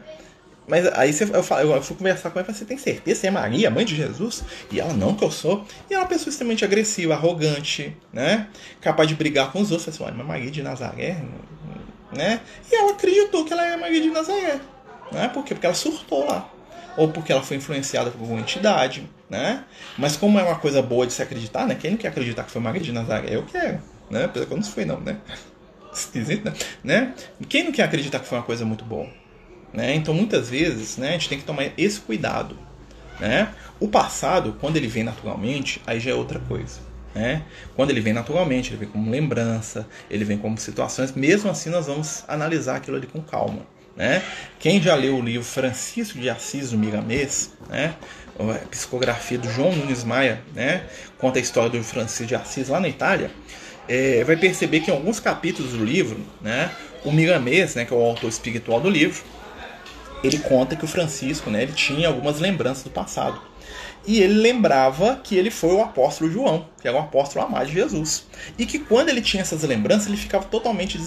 Mas aí você, eu, falo, eu fui conversar com ela e falei, você tem certeza? Você é Maria, mãe de Jesus? E ela, não, que eu sou. E ela é uma pessoa extremamente agressiva, arrogante, né? Capaz de brigar com os outros. Eu falei assim, mas Maria de Nazaré? né? E ela acreditou que ela era Maria de Nazaré, né? Por quê? Porque ela surtou lá. Ou porque ela foi influenciada por alguma entidade, né? Mas como é uma coisa boa de se acreditar, né? Quem não quer acreditar que foi Maria de Nazaré? Eu quero, né? Apesar que eu não fui não, né? Esquisito, né? Quem não quer acreditar que foi uma coisa muito boa? Né? Então, muitas vezes, né, a gente tem que tomar esse cuidado. Né? O passado, quando ele vem naturalmente, aí já é outra coisa. Né? Quando ele vem naturalmente, ele vem como lembrança, ele vem como situações. Mesmo assim, nós vamos analisar aquilo ali com calma. Né? Quem já leu o livro Francisco de Assis, o Miramês, né? psicografia do João Nunes Maia, né? conta a história do Francisco de Assis lá na Itália, é, vai perceber que em alguns capítulos do livro, né, o Miramês, né, que é o autor espiritual do livro, ele conta que o Francisco, né, ele tinha algumas lembranças do passado. E ele lembrava que ele foi o apóstolo João, que era o apóstolo amado de Jesus. E que quando ele tinha essas lembranças, ele ficava totalmente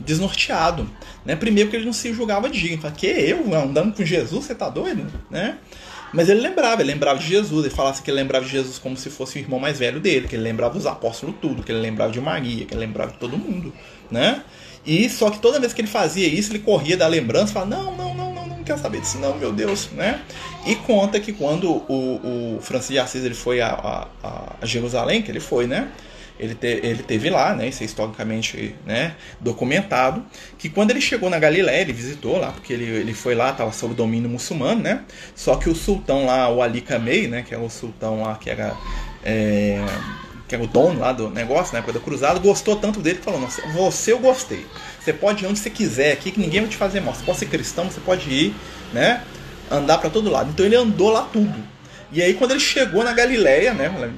desnorteado. Né? Primeiro que ele não se julgava digno. Falava, que eu andando com Jesus, você tá doido? Né? Mas ele lembrava, ele lembrava de Jesus, ele falava que ele lembrava de Jesus como se fosse o irmão mais velho dele, que ele lembrava dos apóstolos tudo, que ele lembrava de Maria, que ele lembrava de todo mundo, né? E só que toda vez que ele fazia isso, ele corria da lembrança e falava, não, não, não, não quer saber disso não, meu Deus, né? E conta que quando o, o Francisco de Assis ele foi a, a, a Jerusalém, que ele foi, né? Ele, te, ele teve lá, né, isso é historicamente né, documentado, que quando ele chegou na Galiléia, ele visitou lá, porque ele, ele foi lá, estava sob domínio muçulmano, né? Só que o sultão lá, o Ali Kamei, né, que é o sultão lá que era é, que era o dono lá do negócio, na época da cruzada, gostou tanto dele que falou: Nossa, você eu gostei. Você pode ir onde você quiser aqui, que ninguém vai te fazer mal. Você pode ser cristão, você pode ir, né? Andar para todo lado. Então ele andou lá tudo. E aí quando ele chegou na Galileia, né?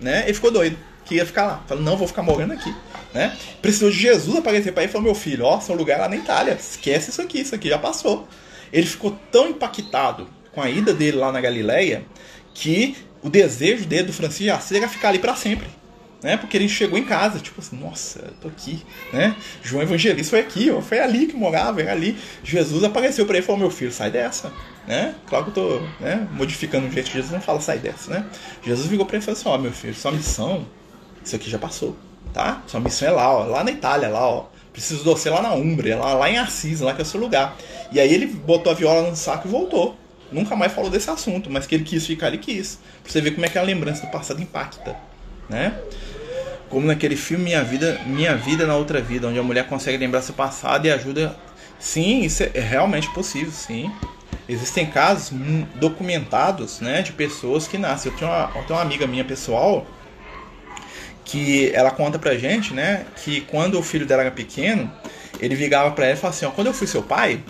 né ele ficou doido. Que ia ficar lá. Falou, não, vou ficar morando aqui. Né? Precisou de Jesus aparecer para ele e falou: Meu filho, ó, seu lugar é lá na Itália. Esquece isso aqui, isso aqui já passou. Ele ficou tão impactado com a ida dele lá na Galileia que o desejo dele do Francisco Assis era ficar ali para sempre né? Porque ele chegou em casa, tipo assim, nossa, tô aqui, né? João Evangelista foi aqui, ó, foi ali que morava, era ali. Jesus apareceu para ele e falou: Meu filho, sai dessa, né? Claro que eu tô né, modificando o jeito que Jesus não fala, sai dessa, né? Jesus virou para ele e falou assim: Ó, meu filho, sua missão, isso aqui já passou, tá? Sua missão é lá, ó, lá na Itália, lá, ó. Preciso de você lá na Umbria, lá, lá em Assis, lá que é o seu lugar. E aí ele botou a viola no saco e voltou. Nunca mais falou desse assunto, mas que ele quis ficar, ele quis. Pra você ver como é que a lembrança do passado impacta, né? Como naquele filme Minha Vida, Minha Vida na Outra Vida, onde a mulher consegue lembrar seu passado e ajuda. Sim, isso é realmente possível, sim. Existem casos documentados, né, de pessoas que nascem. Eu tenho uma, eu tenho uma amiga minha pessoal que ela conta pra gente, né, que quando o filho dela era pequeno, ele ligava pra ela e falava assim, ó, quando eu fui seu pai,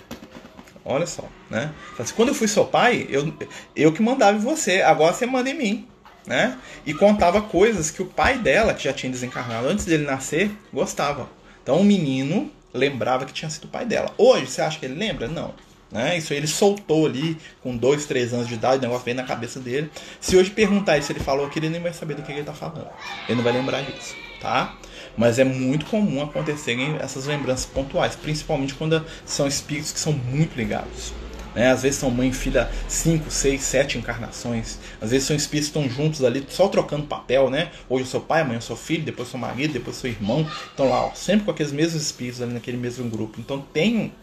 olha só, né, assim, quando eu fui seu pai, eu, eu que mandava em você, agora você manda em mim né? E contava coisas que o pai dela, que já tinha desencarnado antes dele nascer, gostava. Então o menino lembrava que tinha sido o pai dela. Hoje, você acha que ele lembra? Não. Né? Isso aí ele soltou ali com dois, três anos de idade, o negócio veio na cabeça dele. Se hoje perguntar isso, ele falou aquilo, ele nem vai saber do que ele está falando. Ele não vai lembrar disso, tá? Mas é muito comum acontecerem essas lembranças pontuais, principalmente quando são espíritos que são muito ligados. Né? Às vezes são mãe e filha 5, 6, 7 encarnações. Às vezes são espíritos que estão juntos ali, só trocando papel, né? Hoje eu sou pai, amanhã eu sou filho, depois sou marido, depois sou irmão. Então lá, ó, sempre com aqueles mesmos espíritos ali naquele mesmo grupo. Então tem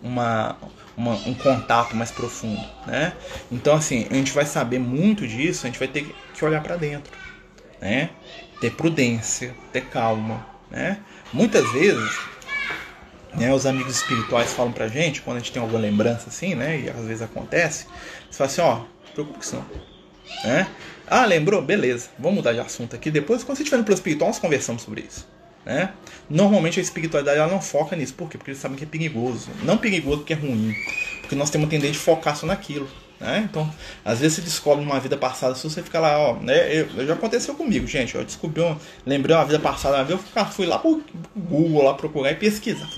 uma, uma, um contato mais profundo, né? Então assim, a gente vai saber muito disso, a gente vai ter que olhar para dentro, né? Ter prudência, ter calma, né? Muitas vezes né, os amigos espirituais falam pra gente, quando a gente tem alguma lembrança assim, né? E às vezes acontece, você fala assim, ó, não. Né? Ah, lembrou? Beleza, vamos mudar de assunto aqui. Depois, quando você estiver no plano espiritual, nós conversamos sobre isso. Né? Normalmente a espiritualidade ela não foca nisso. Por quê? Porque eles sabem que é perigoso. Não perigoso porque é ruim. Porque nós temos tendência de focar só naquilo. Né? Então, às vezes você descobre uma vida passada, se você fica lá, ó, né? Eu, já aconteceu comigo, gente. Eu descobri, uma, lembrei uma vida passada, eu fui lá pro Google lá procurar e pesquisar.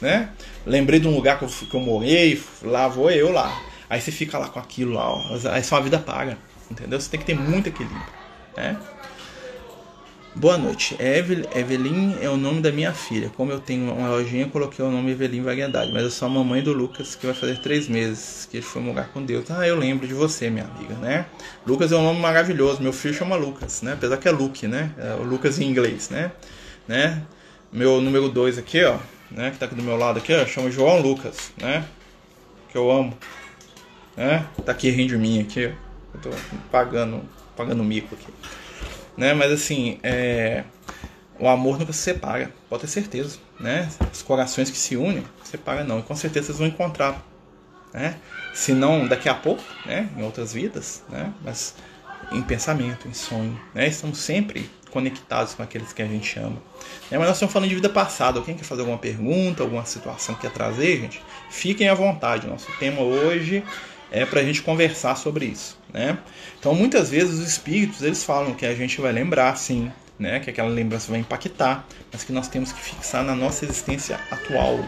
Né? Lembrei de um lugar que eu, que eu morei, lá vou eu lá. Aí você fica lá com aquilo lá, ó, aí sua vida paga, entendeu? Você tem que ter muito equilíbrio, né? Boa noite. Evel, Evelyn é o nome da minha filha. Como eu tenho uma lojinha, coloquei o nome Evelyn Variedade. Mas eu sou a mamãe do Lucas, que vai fazer três meses que ele foi morar com Deus. Ah, eu lembro de você, minha amiga, né? Lucas é um nome maravilhoso. Meu filho chama Lucas, né? Apesar que é Luke, né? É o Lucas em inglês, né? né? Meu número dois aqui, ó. né, que tá aqui do meu lado aqui, ó, chama João Lucas, né? Que eu amo. Né? Tá aqui rindo de mim aqui, ó. Eu tô pagando, pagando mico aqui. Né? Mas assim, é... o amor nunca se separa, pode ter certeza, né? Os corações que se unem, separa não. E com certeza vocês vão encontrar, né? Se não daqui a pouco, né? Em outras vidas, né? Mas em pensamento, em sonho, né? Estamos sempre conectados com aqueles que a gente ama. É, mas nós estamos falando de vida passada. Quem quer fazer alguma pergunta, alguma situação que quer trazer, gente? Fiquem à vontade. Nosso tema hoje é para a gente conversar sobre isso, né? Então, muitas vezes os espíritos eles falam que a gente vai lembrar, sim, né? Que aquela lembrança vai impactar, mas que nós temos que fixar na nossa existência atual,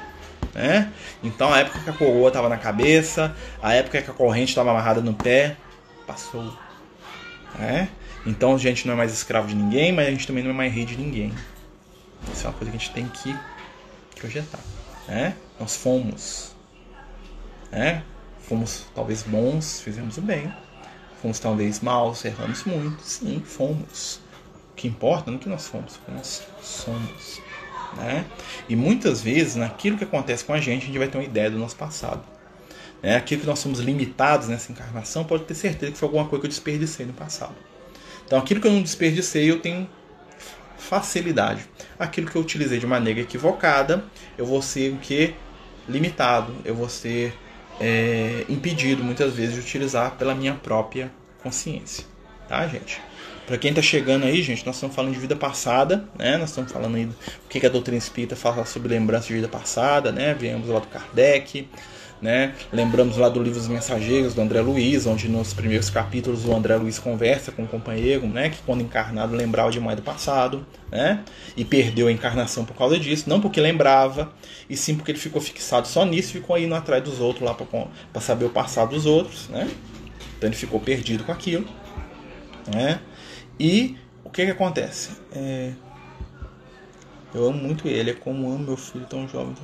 né? Então, a época que a coroa estava na cabeça, a época que a corrente estava amarrada no pé, passou, né? Então a gente não é mais escravo de ninguém, mas a gente também não é mais rei de ninguém. Isso é uma coisa que a gente tem que projetar. Né? Nós fomos. Né? Fomos talvez bons, fizemos o bem. Fomos talvez maus, erramos muito. Sim, fomos. O que importa não é que nós fomos, o que nós somos. Né? E muitas vezes, naquilo que acontece com a gente, a gente vai ter uma ideia do nosso passado. Né? Aquilo que nós somos limitados nessa encarnação, pode ter certeza que foi alguma coisa que eu desperdicei no passado. Então, aquilo que eu não desperdicei, eu tenho facilidade. Aquilo que eu utilizei de maneira equivocada, eu vou ser o que? Limitado, eu vou ser é, impedido muitas vezes de utilizar pela minha própria consciência. Tá, gente? Para quem está chegando aí, gente, nós estamos falando de vida passada, né? Nós estamos falando aí do que a doutrina espírita fala sobre lembrança de vida passada, né? Viemos lá do Kardec, né? Lembramos lá do livro Os Mensageiros, do André Luiz, onde nos primeiros capítulos o André Luiz conversa com o companheiro, né? que quando encarnado lembrava demais do passado, né? e perdeu a encarnação por causa disso, não porque lembrava, e sim porque ele ficou fixado só nisso, ficou indo atrás dos outros lá para saber o passado dos outros, né? então ele ficou perdido com aquilo. Né? E o que, que acontece? É... Eu amo muito ele, é como amo meu filho tão jovem.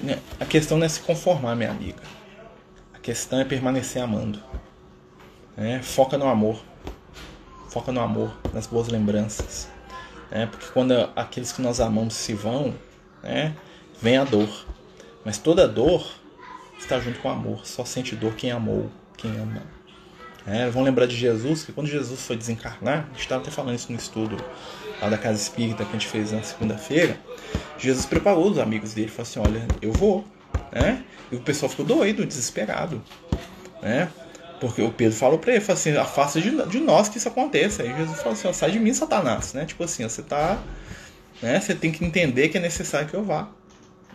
Né, a questão não é se conformar, minha amiga. A questão é permanecer amando. Né? Foca no amor. Foca no amor, nas boas lembranças. Né? Porque quando aqueles que nós amamos se vão, né? vem a dor. Mas toda dor está junto com o amor. Só sente dor quem amou, quem ama. É, vão lembrar de Jesus, que quando Jesus foi desencarnar, a gente estava até falando isso no estudo lá da Casa Espírita que a gente fez na segunda-feira, Jesus preparou os amigos dele, falou assim, olha, eu vou, né? E o pessoal ficou doido, desesperado, né? Porque o Pedro falou para ele, falou assim, afasta de, de, nós que isso aconteça. Aí Jesus falou assim, sai de mim, Satanás, né? Tipo assim, você tá, né? Você tem que entender que é necessário que eu vá,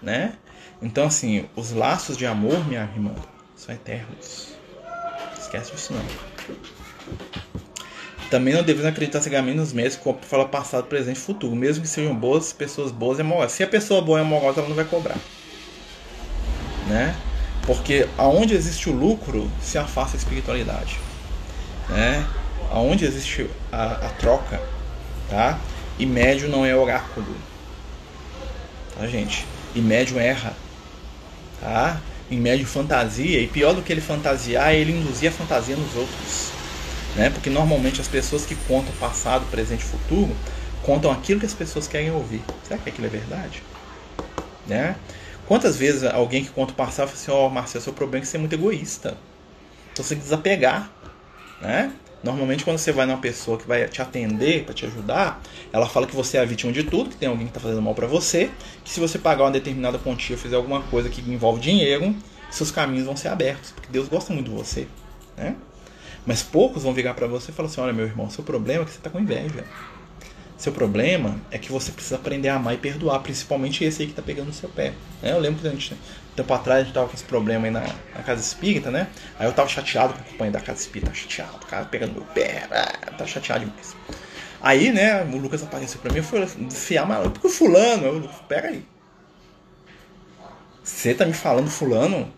né? Então assim, os laços de amor, minha irmã, são eternos. Esquece disso não. Também não devemos acreditar cegamente nos médicos como fala passado, presente e futuro, mesmo que sejam boas, pessoas boas e amorosas. Se a pessoa boa e amorosa, ela não vai cobrar. Né? Porque aonde existe o lucro, se afasta a espiritualidade. Né? Aonde existe a, a troca, tá? E médio não é oráculo. Tá, gente? E médio erra. Tá? Em médio fantasia, e pior do que ele fantasiar, é ele induzir a fantasia nos outros né? Porque normalmente as pessoas que contam passado, presente e futuro contam aquilo que as pessoas querem ouvir. Será que aquilo é verdade? Né? Quantas vezes alguém que conta o passado fala assim: Ó, oh, Marcelo, seu problema é que você muito egoísta. Então você tem que desapegar. Né? Normalmente, quando você vai numa pessoa que vai te atender, para te ajudar, ela fala que você é a vítima de tudo, que tem alguém que está fazendo mal para você, que se você pagar uma determinada quantia, fizer alguma coisa que envolve dinheiro, seus caminhos vão ser abertos, porque Deus gosta muito de você. Né? Mas poucos vão virar para você e falar assim: olha, meu irmão, seu problema é que você está com inveja. Seu problema é que você precisa aprender a amar e perdoar, principalmente esse aí que está pegando no seu pé. É, eu lembro que a gente, tempo atrás a gente tava com esse problema aí na, na, casa espírita, né? Aí eu tava chateado com o companheiro da casa espírita, tava chateado, o cara pegando meu pé, ah, tá chateado demais. Aí, né, o Lucas apareceu pra mim e foi enfiar maluco, porque o fulano, eu, pega aí. Você tá me falando fulano?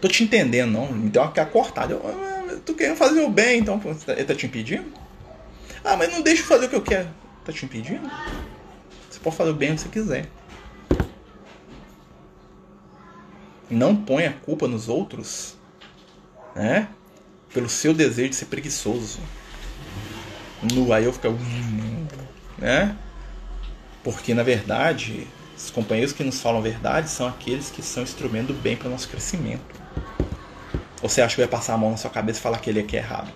Tô te entendendo, não. Me deu uma cortada. Eu, tu quer fazer o bem, então ele tá te impedindo? Ah, mas não deixa eu fazer o que eu quero. Tá te impedindo? Você pode fazer o bem onde você quiser. Não põe a culpa nos outros, né? Pelo seu desejo de ser preguiçoso. No aí eu fico, né? Porque, na verdade, os companheiros que nos falam verdade são aqueles que são instrumento do bem para o nosso crescimento. Ou você acha que vai passar a mão na sua cabeça e falar que ele é que é errado?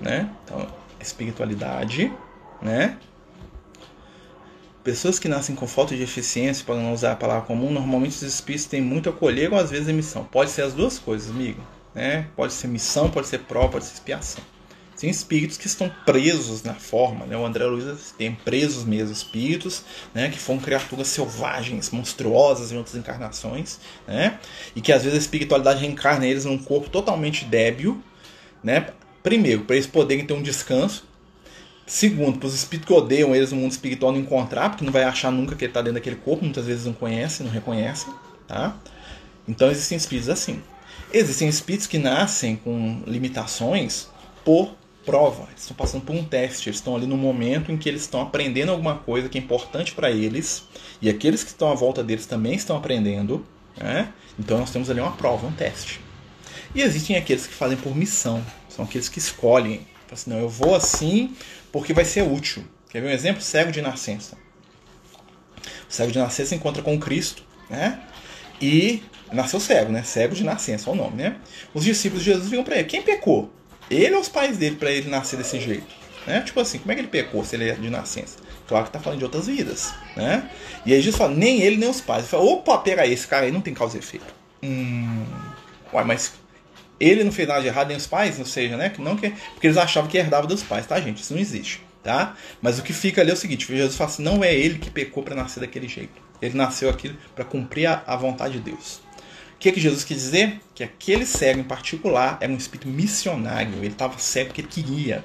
Né? Então, espiritualidade, né? Pessoas que nascem com falta de eficiência, para não usar a palavra comum, normalmente os espíritos têm muito a colher ou às vezes a missão. Pode ser as duas coisas, amigo. Né? Pode ser missão, pode ser prova, pode ser expiação. Tem espíritos que estão presos na forma, né? O André Luiz tem presos mesmo espíritos, né? Que foram criaturas selvagens, monstruosas em outras encarnações, né? E que às vezes a espiritualidade reencarna eles num corpo totalmente débil, né? Primeiro, para eles poderem ter um descanso. Segundo, para os espíritos que odeiam eles no mundo espiritual não encontrar, porque não vai achar nunca que ele está dentro daquele corpo, muitas vezes não conhecem, não reconhecem, tá? Então existem espíritos assim. Existem espíritos que nascem com limitações por prova, eles estão passando por um teste, eles estão ali no momento em que eles estão aprendendo alguma coisa que é importante para eles, e aqueles que estão à volta deles também estão aprendendo, né? então nós temos ali uma prova, um teste. E existem aqueles que fazem por missão, são aqueles que escolhem, assim, não, eu vou assim porque vai ser útil. Quer ver um exemplo? Cego de nascença. O cego de nascença encontra com Cristo, né? E nasceu cego, né? Cego de nascença, é o nome, né? Os discípulos de Jesus vinham para ele: quem pecou? Ele ou os pais dele para ele nascer desse jeito? Né? Tipo assim, como é que ele pecou se ele é de nascença? Claro que tá falando de outras vidas, né? E aí Jesus fala, nem ele nem os pais. Ele fala, opa, pega esse cara aí, não tem causa e efeito. Hum, uai, mas ele não fez nada de errado, nem os pais, ou seja, né? Não que, porque eles achavam que herdava dos pais, tá, gente? Isso não existe, tá? Mas o que fica ali é o seguinte: Jesus fala assim, não é ele que pecou para nascer daquele jeito. Ele nasceu aqui para cumprir a, a vontade de Deus que, que Jesus quis dizer? Que aquele cego em particular era um espírito missionário. Ele estava cego porque ele queria.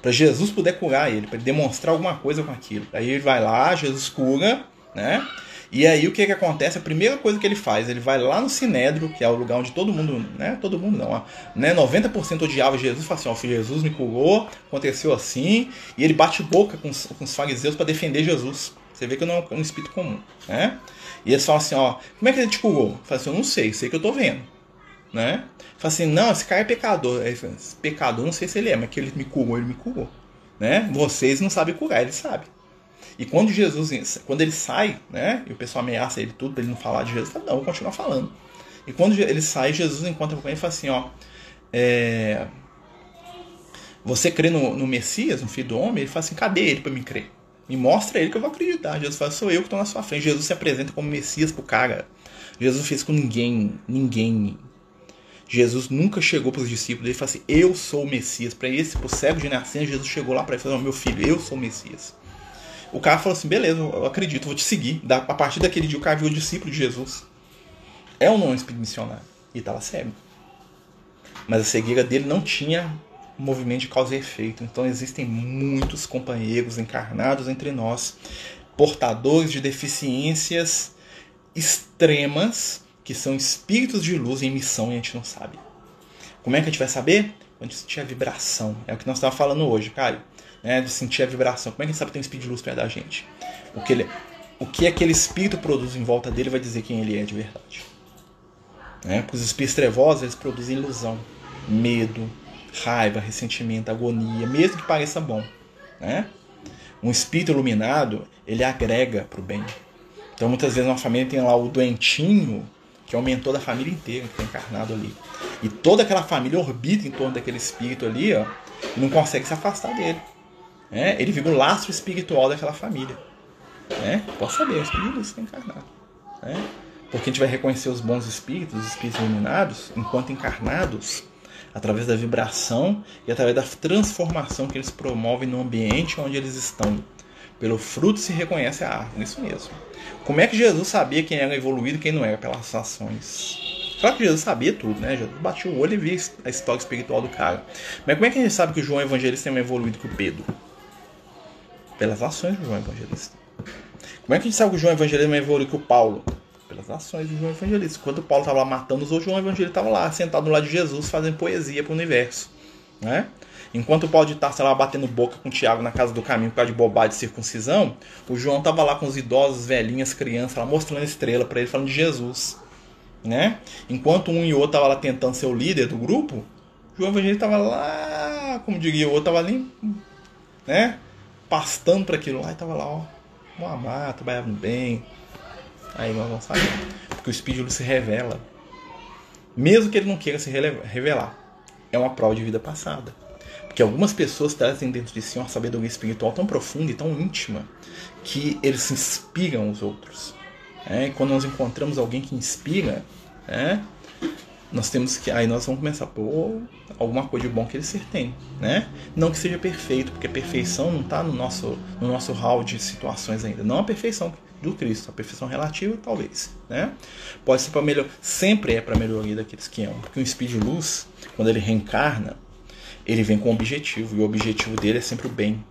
Para Jesus poder curar ele, para ele demonstrar alguma coisa com aquilo. Aí ele vai lá, Jesus cura, né? E aí o que, que acontece? A primeira coisa que ele faz, ele vai lá no Sinédrio, que é o lugar onde todo mundo, né? Todo mundo não, né? 90% odiava Jesus, fala assim, ó, Jesus me curou, aconteceu assim, e ele bate boca com com os fariseus para defender Jesus. Você vê que não é um espírito comum, né? E eles falam assim, ó, como é que ele te curou? Fala assim, eu não sei, sei que eu tô vendo. Né? Fala assim, não, esse cara é pecador. Aí fala, pecador, não sei se ele é, mas que ele me curou, ele me curou. Né? Vocês não sabem curar, ele sabe. E quando Jesus, quando ele sai, né, e o pessoal ameaça ele tudo para ele não falar de Jesus, fala, não, continuar falando. E quando ele sai, Jesus encontra com ele e fala assim, ó, é, você crê no, no Messias, no Filho do Homem? Ele fala assim, cadê ele para me crer? Me mostra ele que eu vou acreditar. Jesus fala, sou eu que estou na sua frente. Jesus se apresenta como Messias pro cara. Jesus fez com ninguém, ninguém. Jesus nunca chegou para os discípulos e falou assim: Eu sou o Messias. Para esse, pro cego de nascença, Jesus chegou lá para ele e falou: Meu filho, eu sou o Messias. O cara falou assim: Beleza, eu acredito, vou te seguir. A partir daquele dia, o cara viu o discípulo de Jesus. É ou não um espírito missionário? E estava cego. Mas a cegueira dele não tinha movimento de causa e efeito. Então existem muitos companheiros encarnados entre nós, portadores de deficiências extremas, que são espíritos de luz em missão e a gente não sabe. Como é que a gente vai saber? Quando sentir a vibração. É o que nós estávamos falando hoje, Caio. Né? De sentir a vibração. Como é que a gente sabe que tem um espírito de luz perto da gente? O que, ele, o que aquele espírito produz em volta dele vai dizer quem ele é de verdade. Né? Porque os espíritos trevosos eles produzem ilusão, medo, raiva, ressentimento, agonia, mesmo que pareça bom. Né? Um espírito iluminado, ele agrega para o bem. Então muitas vezes uma família tem lá o doentinho, que é o mentor da família inteira, que está encarnado ali. E toda aquela família orbita em torno daquele espírito ali, ó, e não consegue se afastar dele. Né? Ele vira o lastro espiritual daquela família. Né? Posso saber, o espírito está encarnado. Né? Porque a gente vai reconhecer os bons espíritos, os espíritos iluminados, enquanto encarnados, através da vibração e através da transformação que eles promovem no ambiente onde eles estão. Pelo fruto se reconhece a árvore, isso mesmo. Como é que Jesus sabia quem era evoluído e quem não era? Pelas ações. Claro que Jesus sabia tudo, né? Jesus batia o olho e via a história espiritual do cara. Mas como é que a gente sabe que o João Evangelista é mais evoluído que o Pedro? Pelas ações do João Evangelista. Como é que a gente sabe que o João Evangelista é mais evoluído que o Paulo? Pelas ações do João Evangelista. Quando Paulo estava lá matando os outros, João Evangelista estava lá, sentado do lado de Jesus, fazendo poesia para o universo. Né? Enquanto o Paulo de Tarso lá batendo boca com Tiago na casa do caminho por causa de bobagem de circuncisão, o João estava lá com os idosos, velhinhas, crianças, lá mostrando estrela para ele, falando de Jesus. Né? Enquanto um e outro estavam lá tentando ser o líder do grupo, João Evangelista estava lá, como diria o outro, estava ali, né? pastando para aquilo lá e tava lá, ó, um amar, trabalhava bem. Aí nós vamos saber. Porque o espírito se revela. Mesmo que ele não queira se revelar. É uma prova de vida passada. Porque algumas pessoas trazem dentro de si uma sabedoria espiritual tão profunda e tão íntima que eles inspiram os outros. É, quando nós encontramos alguém que inspira, é, nós temos que. Aí nós vamos começar, pô, alguma coisa de bom que ele ser tem, né? Não que seja perfeito, porque a perfeição não está no nosso, no nosso hall de situações ainda. Não a perfeição do Cristo, a perfeição relativa, talvez, né? Pode ser para melhor, sempre é para melhoria daqueles que amam, porque o espírito de luz, quando ele reencarna, ele vem com um objetivo, e o objetivo dele é sempre o bem.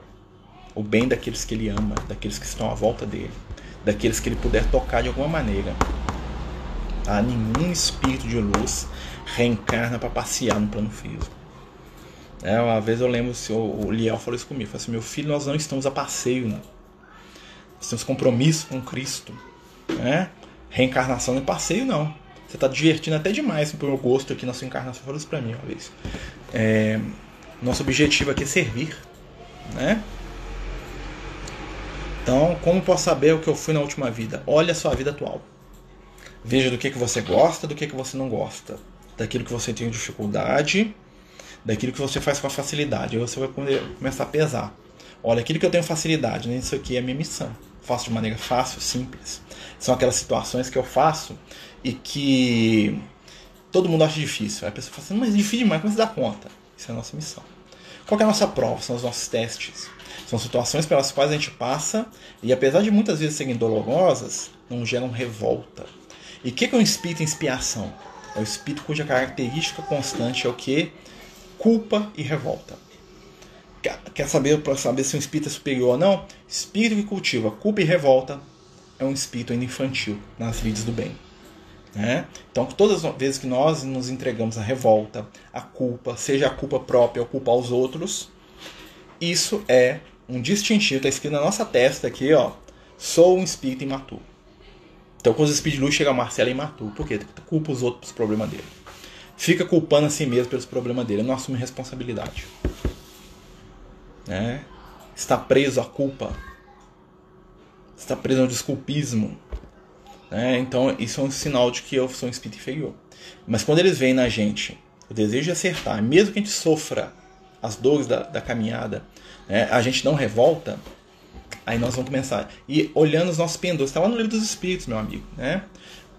O bem daqueles que ele ama, daqueles que estão à volta dele, daqueles que ele puder tocar de alguma maneira. Ah, nenhum espírito de luz reencarna para passear no plano físico. É, uma vez eu lembro, o, Liel falou isso comigo, falou assim, meu filho, nós não estamos a passeio, né? Nós temos compromisso com Cristo. Né? Reencarnação não é passeio, não. Você está divertindo até demais pro meu gosto aqui na sua encarnação. Falou isso para mim uma vez. É, nosso objetivo aqui é servir. Né? Então, como posso saber o que eu fui na última vida? Olha a sua vida atual. Veja do que, que você gosta, do que, que você não gosta. Daquilo que você tem dificuldade, daquilo que você faz com facilidade. Aí você vai começar a pesar. Olha, aquilo que eu tenho facilidade, né? isso aqui é a minha missão. Faço de maneira fácil, simples. São aquelas situações que eu faço e que todo mundo acha difícil. Aí a pessoa fala assim, mas é difícil demais, como você dá conta? Isso é a nossa missão. Qual é a nossa prova? São os nossos testes. São situações pelas quais a gente passa e apesar de muitas vezes serem dolorosas, não geram revolta, e o que, que é um espírito em expiação? É o espírito cuja característica constante é o que? Culpa e revolta. Quer saber para saber se um espírito é superior ou não? Espírito que cultiva culpa e revolta é um espírito ainda infantil nas vidas do bem. Né? Então, todas as vezes que nós nos entregamos à revolta, à culpa, seja a culpa própria ou culpa aos outros, isso é um distintivo, está escrito na nossa testa aqui, ó. Sou um espírito imaturo. Então, quando os espíritos de luz chegam a Marcelo e matou. Por quê? Culpa os outros pelos problemas dele. Fica culpando a si mesmo pelos problemas dele. Não assume responsabilidade. Né? Está preso à culpa. Está preso ao desculpismo. Né? Então, isso é um sinal de que eu sou um espírito inferior. Mas quando eles veem na gente o desejo de acertar, mesmo que a gente sofra as dores da, da caminhada, né? a gente não revolta, Aí nós vamos começar. E olhando os nossos pendores, está lá no livro dos Espíritos, meu amigo, né?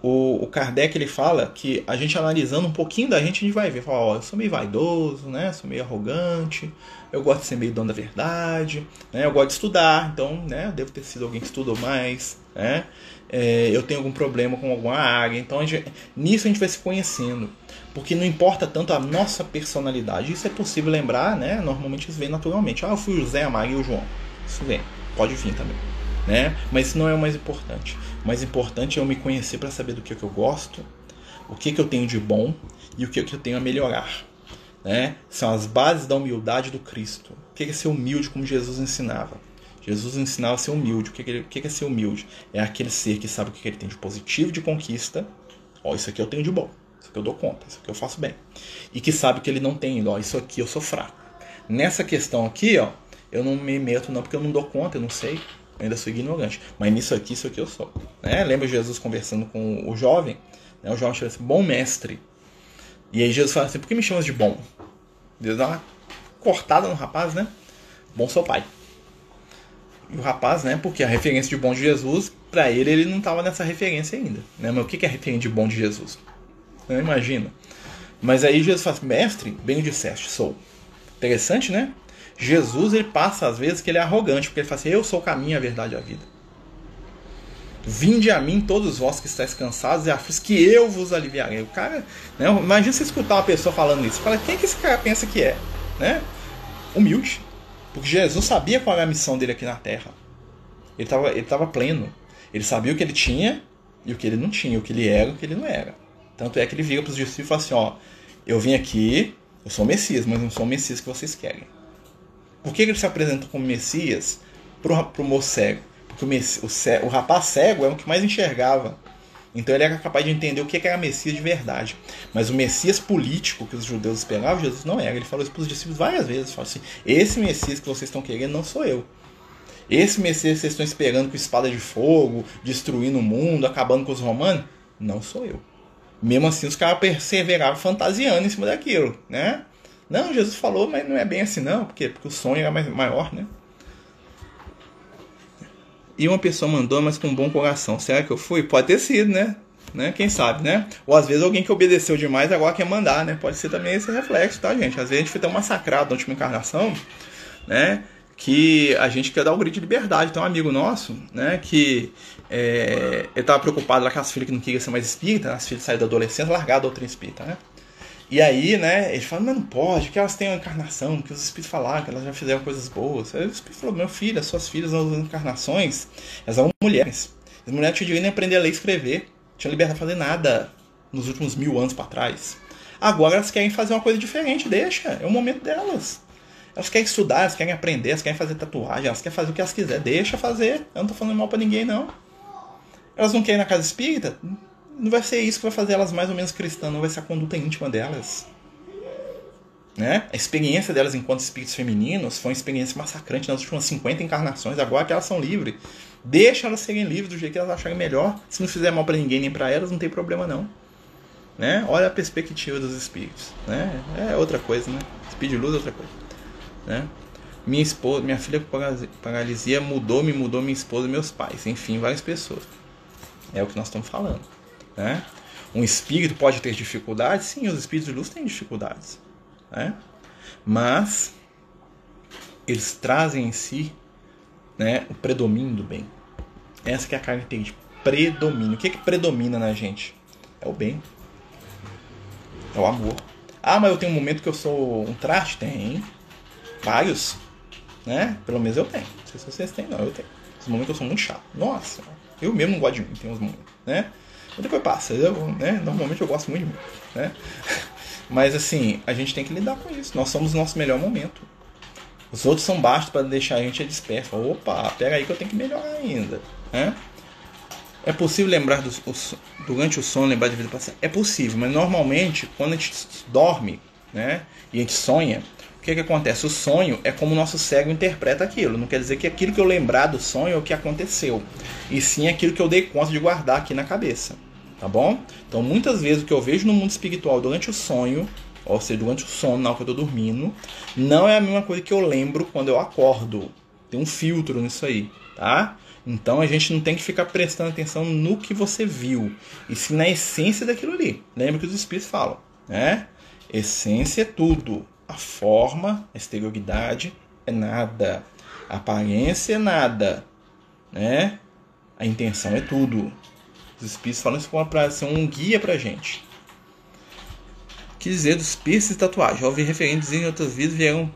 O, o Kardec ele fala que a gente analisando um pouquinho da gente, a gente vai ver, fala, ó, eu sou meio vaidoso, né? Sou meio arrogante, eu gosto de ser meio dono da verdade, né? Eu gosto de estudar, então, né? Devo ter sido alguém que estudou mais, né? É, eu tenho algum problema com alguma área, então a gente, nisso a gente vai se conhecendo, porque não importa tanto a nossa personalidade, isso é possível lembrar, né? Normalmente isso vem naturalmente. Ah, eu fui o José, a Maria e o João. Isso vem pode vir também. Né? Mas isso não é o mais importante. Mais importante é eu me conhecer para saber do que, é que eu gosto, o que, que eu tenho de bom e o que, que eu tenho a melhorar. Né? São as bases da humildade do Cristo. O que é ser humilde como Jesus ensinava? Jesus ensinava a ser humilde. O que é, ser humilde? É aquele ser que sabe o que ele tem de positivo de conquista. Ó, isso aqui eu tenho de bom. Isso aqui eu dou conta. Isso aqui eu faço bem. E que sabe que ele não tem. Ó, isso aqui eu sou fraco. Nessa questão aqui, ó, eu não me meto não porque eu não dou conta, eu não sei. Ainda sou ignorante. Mas nisso aqui, isso aqui eu sou. Né? Lembra Jesus conversando com o jovem? Né? O jovem chama assim, bom mestre. E aí Jesus fala assim, por que me chamas de bom? Deus dá uma cortada no rapaz, né? Bom seu pai. E o rapaz, né? Porque a referência de bom de Jesus, para ele, ele não estava nessa referência ainda. Né? Mas o que é a referência de bom de Jesus? Não imagina. Mas aí Jesus fala assim, mestre, bem o disseste, sou. Interessante, né? Jesus ele passa às vezes que ele é arrogante, porque ele fala assim: Eu sou o caminho, a verdade e a vida. Vinde a mim todos vós que estáis cansados e aflitos, que eu vos aliviarei. O cara, né? imagina você escutar uma pessoa falando isso. Fala, quem que esse cara pensa que é? Né? Humilde. Porque Jesus sabia qual era a missão dele aqui na terra. Ele estava ele tava pleno. Ele sabia o que ele tinha e o que ele não tinha, o que ele era e o que ele não era. Tanto é que ele vira para os discípulos e fala assim: Ó, eu vim aqui, eu sou o Messias, mas não sou o Messias que vocês querem. Por que ele se apresenta como Messias para o moço cego? Porque o, o, o, rapaz cego é o que mais enxergava. Então ele era capaz de entender o que era Messias de verdade. Mas o Messias político que os judeus esperavam, Jesus não era. Ele falou isso para os discípulos várias vezes. Falou assim: Esse Messias que vocês estão querendo não sou eu. Esse Messias que vocês estão esperando com espada de fogo, destruindo o mundo, acabando com os romanos, não sou eu. Mesmo assim, os caras perseveravam fantasiando em cima daquilo, né? Não, Jesus falou, mas não é bem assim não, porque, porque o sonho era mais, maior, né? E uma pessoa mandou, mas com um bom coração. Será que eu fui? Pode ter sido, né? né? Quem sabe, né? Ou às vezes alguém que obedeceu demais agora quer mandar, né? Pode ser também esse reflexo, tá, gente? Às vezes a gente foi tão massacrado na última encarnação, né? Que a gente quer dar o um grito de liberdade. Tem um amigo nosso, né? Que é, ele tava preocupado lá com as filhas que não queriam ser mais espírita, as filhas saíram da adolescência, largar a doutrina espírita, né? E aí, né, ele fala, mas não pode, que elas têm uma encarnação, que os espíritos falaram que elas já fizeram coisas boas. Aí o espírito falou, meu filho, as suas filhas nas encarnações, elas são mulheres. As mulheres tinham direito nem aprender a ler e escrever, tinham liberdade de fazer nada nos últimos mil anos para trás. Agora elas querem fazer uma coisa diferente, deixa, é o momento delas. Elas querem estudar, elas querem aprender, elas querem fazer tatuagem, elas querem fazer o que elas quiserem, deixa fazer. Eu não tô falando mal para ninguém, não. Elas não querem ir na casa espírita? Não vai ser isso que vai fazer elas mais ou menos cristãs, não vai ser a conduta íntima delas. Né? A experiência delas enquanto espíritos femininos foi uma experiência massacrante nas últimas 50 encarnações, agora que elas são livres. Deixa elas serem livres do jeito que elas acharem melhor. Se não fizer mal para ninguém nem para elas, não tem problema não. Né? Olha a perspectiva dos espíritos. Né? É outra coisa, né? De luz é outra coisa. Né? Minha esposa, minha filha com paralisia mudou, me mudou minha esposa meus pais. Enfim, várias pessoas. É o que nós estamos falando. Né? Um espírito pode ter dificuldades? Sim, os espíritos de luz têm dificuldades. Né? Mas eles trazem em si né, o predomínio do bem. Essa que é a característica. Predomínio. O que, é que predomina na gente? É o bem. É o amor. Ah, mas eu tenho um momento que eu sou um traste? Tem. Vários. Né? Pelo menos eu tenho. Não sei se vocês têm, não. Eu tenho. Os momentos que eu sou muito chato. Nossa, eu mesmo não gosto de mim. Tem uns momentos. Né? Mas depois passa. Eu, né? Normalmente eu gosto muito de mim. Né? Mas assim, a gente tem que lidar com isso. Nós somos o nosso melhor momento. Os outros são baixos para deixar a gente disperso. Opa, pega aí que eu tenho que melhorar ainda. Né? É possível lembrar do, o, durante o sono, lembrar de vida passada? É possível, mas normalmente quando a gente dorme né, e a gente sonha, que, que acontece? O sonho é como o nosso cérebro interpreta aquilo. Não quer dizer que aquilo que eu lembrar do sonho é o que aconteceu. E sim aquilo que eu dei conta de guardar aqui na cabeça tá bom? Então, muitas vezes o que eu vejo no mundo espiritual durante o sonho, ou seja, durante o sono, na hora que eu tô dormindo, não é a mesma coisa que eu lembro quando eu acordo. Tem um filtro nisso aí, tá? Então a gente não tem que ficar prestando atenção no que você viu, e sim na essência daquilo ali. Lembra que os espíritos falam, né? Essência é tudo. A forma, a exterioridade é nada. A aparência é nada, né? A intenção é tudo. Os espíritos falam isso para ser um guia pra gente. Quer dizer dos piercings e tatuagens. Já ouvi referentes em outras vidas vieram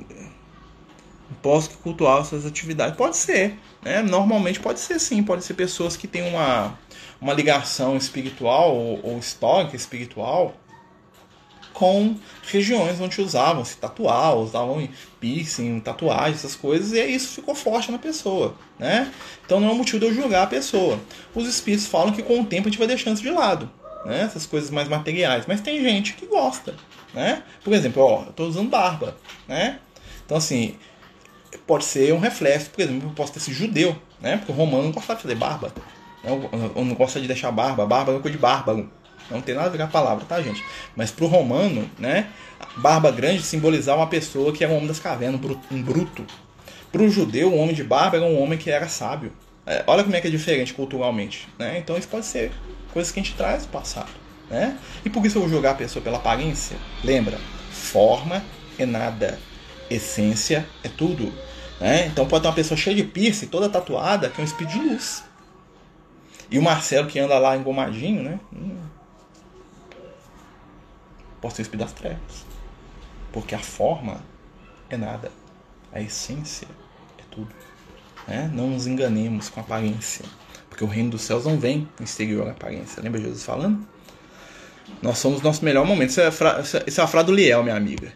posso que cultuar suas atividades. Pode ser, né? Normalmente pode ser sim, pode ser pessoas que têm uma, uma ligação espiritual ou, ou histórica espiritual com regiões onde usavam se tatuar, usavam piercing, tatuagem, essas coisas, e isso ficou forte na pessoa, né? Então não é motivo de eu julgar a pessoa. Os espíritos falam que com o tempo a gente vai deixando isso de lado, né? Essas coisas mais materiais, mas tem gente que gosta, né? Por exemplo, ó, eu tô usando barba, né? Então assim, pode ser um reflexo, por exemplo, eu posso ter sido judeu, né? Porque o romano não gostava de fazer barba, né? eu não gosta de deixar barba, barba é coisa de bárbaro, não tem nada a ver com a palavra, tá, gente? Mas pro romano, né? Barba grande simbolizava uma pessoa que era um homem das cavernas, um bruto. Pro judeu, um homem de barba era um homem que era sábio. É, olha como é que é diferente culturalmente, né? Então isso pode ser coisas que a gente traz do passado, né? E por que eu vou julgar a pessoa pela aparência? Lembra, forma é nada, essência é tudo. Né? Então pode ter uma pessoa cheia de piercing, toda tatuada, que é um espírito de luz. E o Marcelo que anda lá engomadinho, né? Hum, espírito das trevas. Porque a forma é nada. A essência é tudo. Né? Não nos enganemos com a aparência. Porque o reino dos céus não vem exterior da aparência. Lembra Jesus falando? Nós somos nosso melhor momento. Isso é, fra... Isso é a frase do Liel, minha amiga.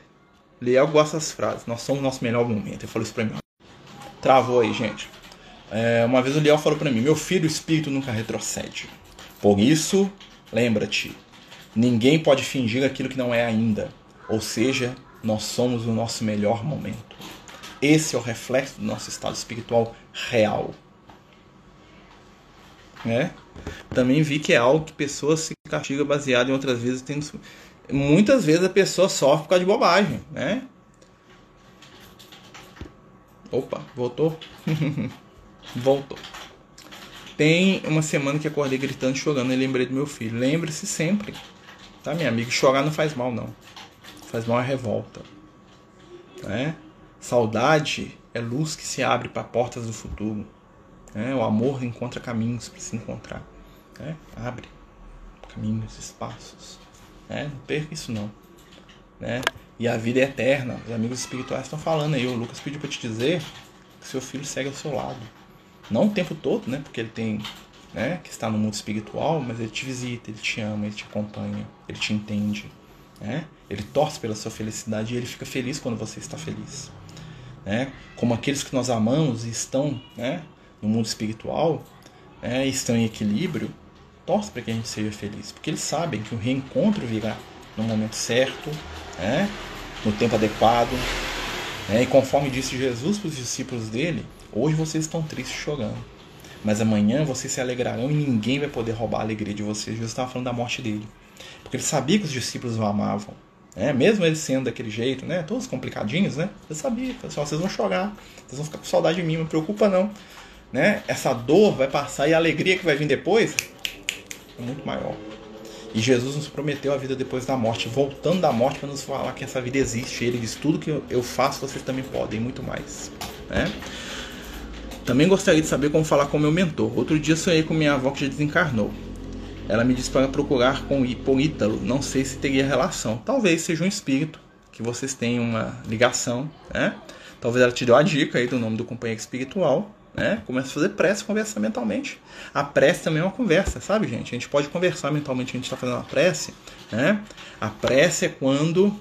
Liel gosta das frases. Nós somos nosso melhor momento. Ele falou isso pra mim. Travou aí, gente. É, uma vez o Liel falou para mim: Meu filho, o espírito nunca retrocede. Por isso, lembra-te, Ninguém pode fingir aquilo que não é ainda. Ou seja, nós somos o nosso melhor momento. esse é o reflexo do nosso estado espiritual real. Né? Também vi que é algo que pessoas se castigam baseado em outras vezes tendo muitas vezes a pessoa sofre por causa de bobagem, né? Opa, voltou? voltou. Tem uma semana que acordei gritando, chorando e lembrei do meu filho. Lembre-se sempre, tá, minha amiga? Chorar não faz mal, não. Faz mal a revolta. Né? Saudade é luz que se abre para portas do futuro. Né? O amor encontra caminhos para se encontrar. Né? Abre caminhos, espaços. Né? Não perca isso não. Né? E a vida é eterna. Os amigos espirituais estão falando aí. O Lucas pediu para te dizer que seu filho segue ao seu lado. Não o tempo todo, né? Porque ele tem né, que está no mundo espiritual, mas ele te visita, ele te ama, ele te acompanha, ele te entende. Né? Ele torce pela sua felicidade e ele fica feliz quando você está feliz. Né? Como aqueles que nós amamos e estão né, no mundo espiritual, né, estão em equilíbrio, torce para que a gente seja feliz, porque eles sabem que o reencontro virá no momento certo, né, no tempo adequado. Né, e conforme disse Jesus para os discípulos dele, hoje vocês estão tristes chorando, mas amanhã vocês se alegrarão e ninguém vai poder roubar a alegria de vocês. Jesus estava falando da morte dele, porque ele sabia que os discípulos o amavam. Né? Mesmo ele sendo daquele jeito, né? todos complicadinhos, né? eu sabia, pessoal, vocês vão chorar, vocês vão ficar com saudade de mim, não preocupa não. Né? Essa dor vai passar e a alegria que vai vir depois é muito maior. E Jesus nos prometeu a vida depois da morte, voltando da morte para nos falar que essa vida existe. Ele diz: tudo que eu faço, vocês também podem, muito mais. Né? Também gostaria de saber como falar com meu mentor. Outro dia sonhei com minha avó que já desencarnou. Ela me disse para procurar com por Ítalo. Não sei se teria relação. Talvez seja um espírito que vocês tenham uma ligação, né? Talvez ela te dê uma dica aí do nome do companheiro espiritual né? Começa a fazer prece, conversar mentalmente. A prece também é uma conversa, sabe, gente? A gente pode conversar mentalmente, a gente está fazendo uma prece, né? A prece é quando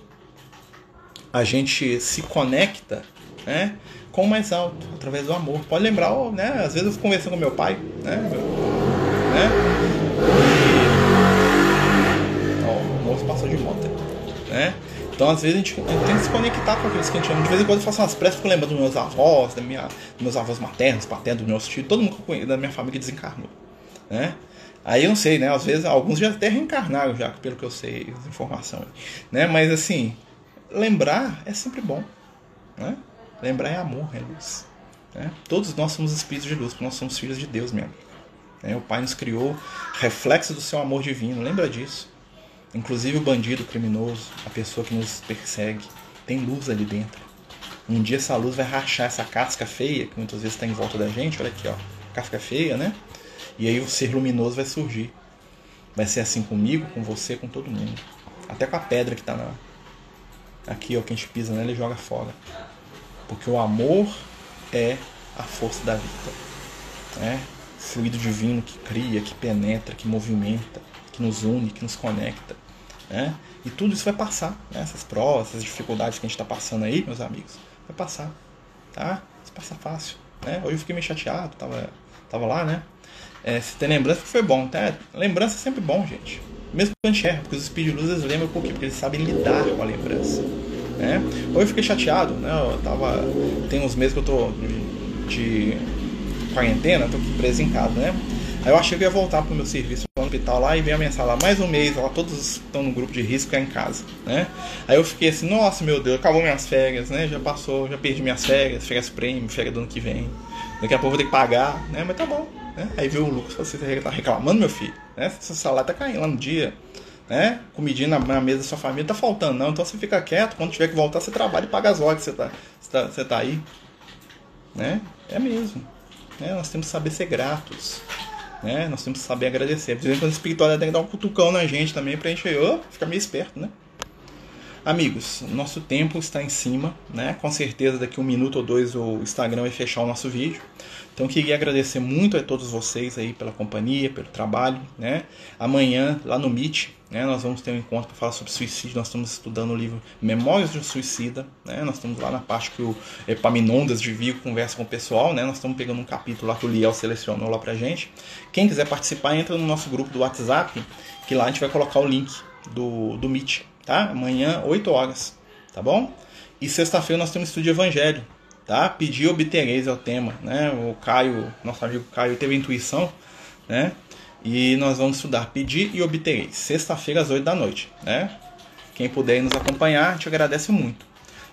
a gente se conecta, né? Com mais alto, através do amor. Pode lembrar, né? Às vezes eu conversando com meu pai, né? né? Ó, o moço passou de moto, né? Então, às vezes, a gente, a gente, tem que se conectar com aqueles que a gente ama. De vez em quando eu faço umas preces, fico lembrando dos meus avós, da minha, dos meus avós maternos, paternos, dos meus tios, todo mundo conheço, da minha família desencarnou. Né? Aí eu não sei, né? Às vezes alguns já até reencarnaram, já, pelo que eu sei, as informações. Né? Mas assim, lembrar é sempre bom. Né? Lembrar é amor, é luz. Né? Todos nós somos espíritos de luz, porque nós somos filhos de Deus mesmo. Né? O Pai nos criou reflexo do seu amor divino, lembra disso. Inclusive o bandido, o criminoso, a pessoa que nos persegue, tem luz ali dentro. Um dia essa luz vai rachar essa casca feia, que muitas vezes está em volta da gente, olha aqui, ó, casca feia, né? E aí o ser luminoso vai surgir. Vai ser assim comigo, com você, com todo mundo. Até com a pedra que está na... aqui, ó, que a gente pisa nela e joga fora. Porque o amor é a força da vida. Né? Fluido divino que cria, que penetra, que movimenta, que nos une, que nos conecta. Né? E tudo isso vai passar, né? essas provas, essas dificuldades que a gente está passando aí, meus amigos, vai passar, tá? Isso passa fácil, né? Hoje eu fiquei meio chateado, tava, tava lá, né? É, se tem lembrança foi bom, tá? Lembrança é sempre bom, gente. Mesmo que a gente erra, porque os espíritos luzes lembram por quê? Porque eles sabem lidar com a lembrança, né? Hoje eu fiquei chateado, né? Eu tava, tem uns meses que eu tô de, quarentena, tô aqui preso em casa, né? Aí eu achei que ia voltar pro meu serviço no hospital lá e veio a mensagem lá, mais um mês, lá todos estão no grupo de risco é em casa, né? Aí eu fiquei assim, nossa meu Deus, acabou minhas férias, né? Já passou, já perdi minhas férias, férias prêmio, férias do ano que vem. Daqui a pouco eu vou ter que pagar, né? Mas tá bom, né? Aí veio o Lucas, você tá reclamando, meu filho, né? Seu salário tá caindo lá no dia, né? Comidinha na, na, mesa da sua família tá faltando, não. Então você fica quieto, quando tiver que voltar, você trabalha e paga as horas que você tá, você tá, você tá aí, né? É mesmo. Né? Nós temos que saber ser gratos. Né? Nós temos que saber agradecer. Por exemplo, a espiritualidade tem que dar um cutucão na gente também pra gente oh, ficar meio esperto, né? Amigos, nosso tempo está em cima, né? Com certeza daqui um minuto ou dois o Instagram vai fechar o nosso vídeo. Então queria agradecer muito a todos vocês aí pela companhia, pelo trabalho, né? Amanhã lá no Meet, né, nós vamos ter um encontro para falar sobre suicídio. Nós estamos estudando o livro Memórias de um Suicida, né? Nós estamos lá na parte que o Epaminondas de Vigo conversa com o pessoal, né? Nós estamos pegando um capítulo lá que o Liel selecionou lá pra gente. Quem quiser participar, entra no nosso grupo do WhatsApp, que lá a gente vai colocar o link do, do Meet, tá? Amanhã, 8 horas, tá bom? E sexta-feira nós temos estudo de evangelho, tá? Pedir obtereis é o tema, né? O Caio, nosso amigo Caio, teve intuição, né? E nós vamos estudar pedir e obtereis, sexta-feira às 8 da noite, né? Quem puder nos acompanhar, te agradece muito.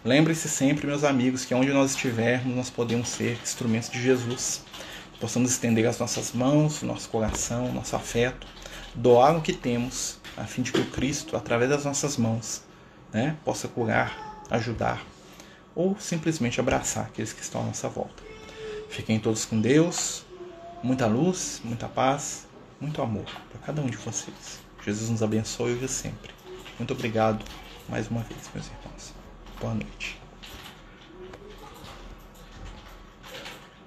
Lembre-se sempre, meus amigos, que onde nós estivermos, nós podemos ser instrumentos de Jesus. Possamos estender as nossas mãos, nosso coração, nosso afeto, doar o que temos, a fim de que o Cristo, através das nossas mãos, né, possa curar, ajudar ou simplesmente abraçar aqueles que estão à nossa volta. Fiquem todos com Deus, muita luz, muita paz, muito amor para cada um de vocês. Jesus nos abençoe hoje e sempre. Muito obrigado mais uma vez, meus irmãos. Boa noite.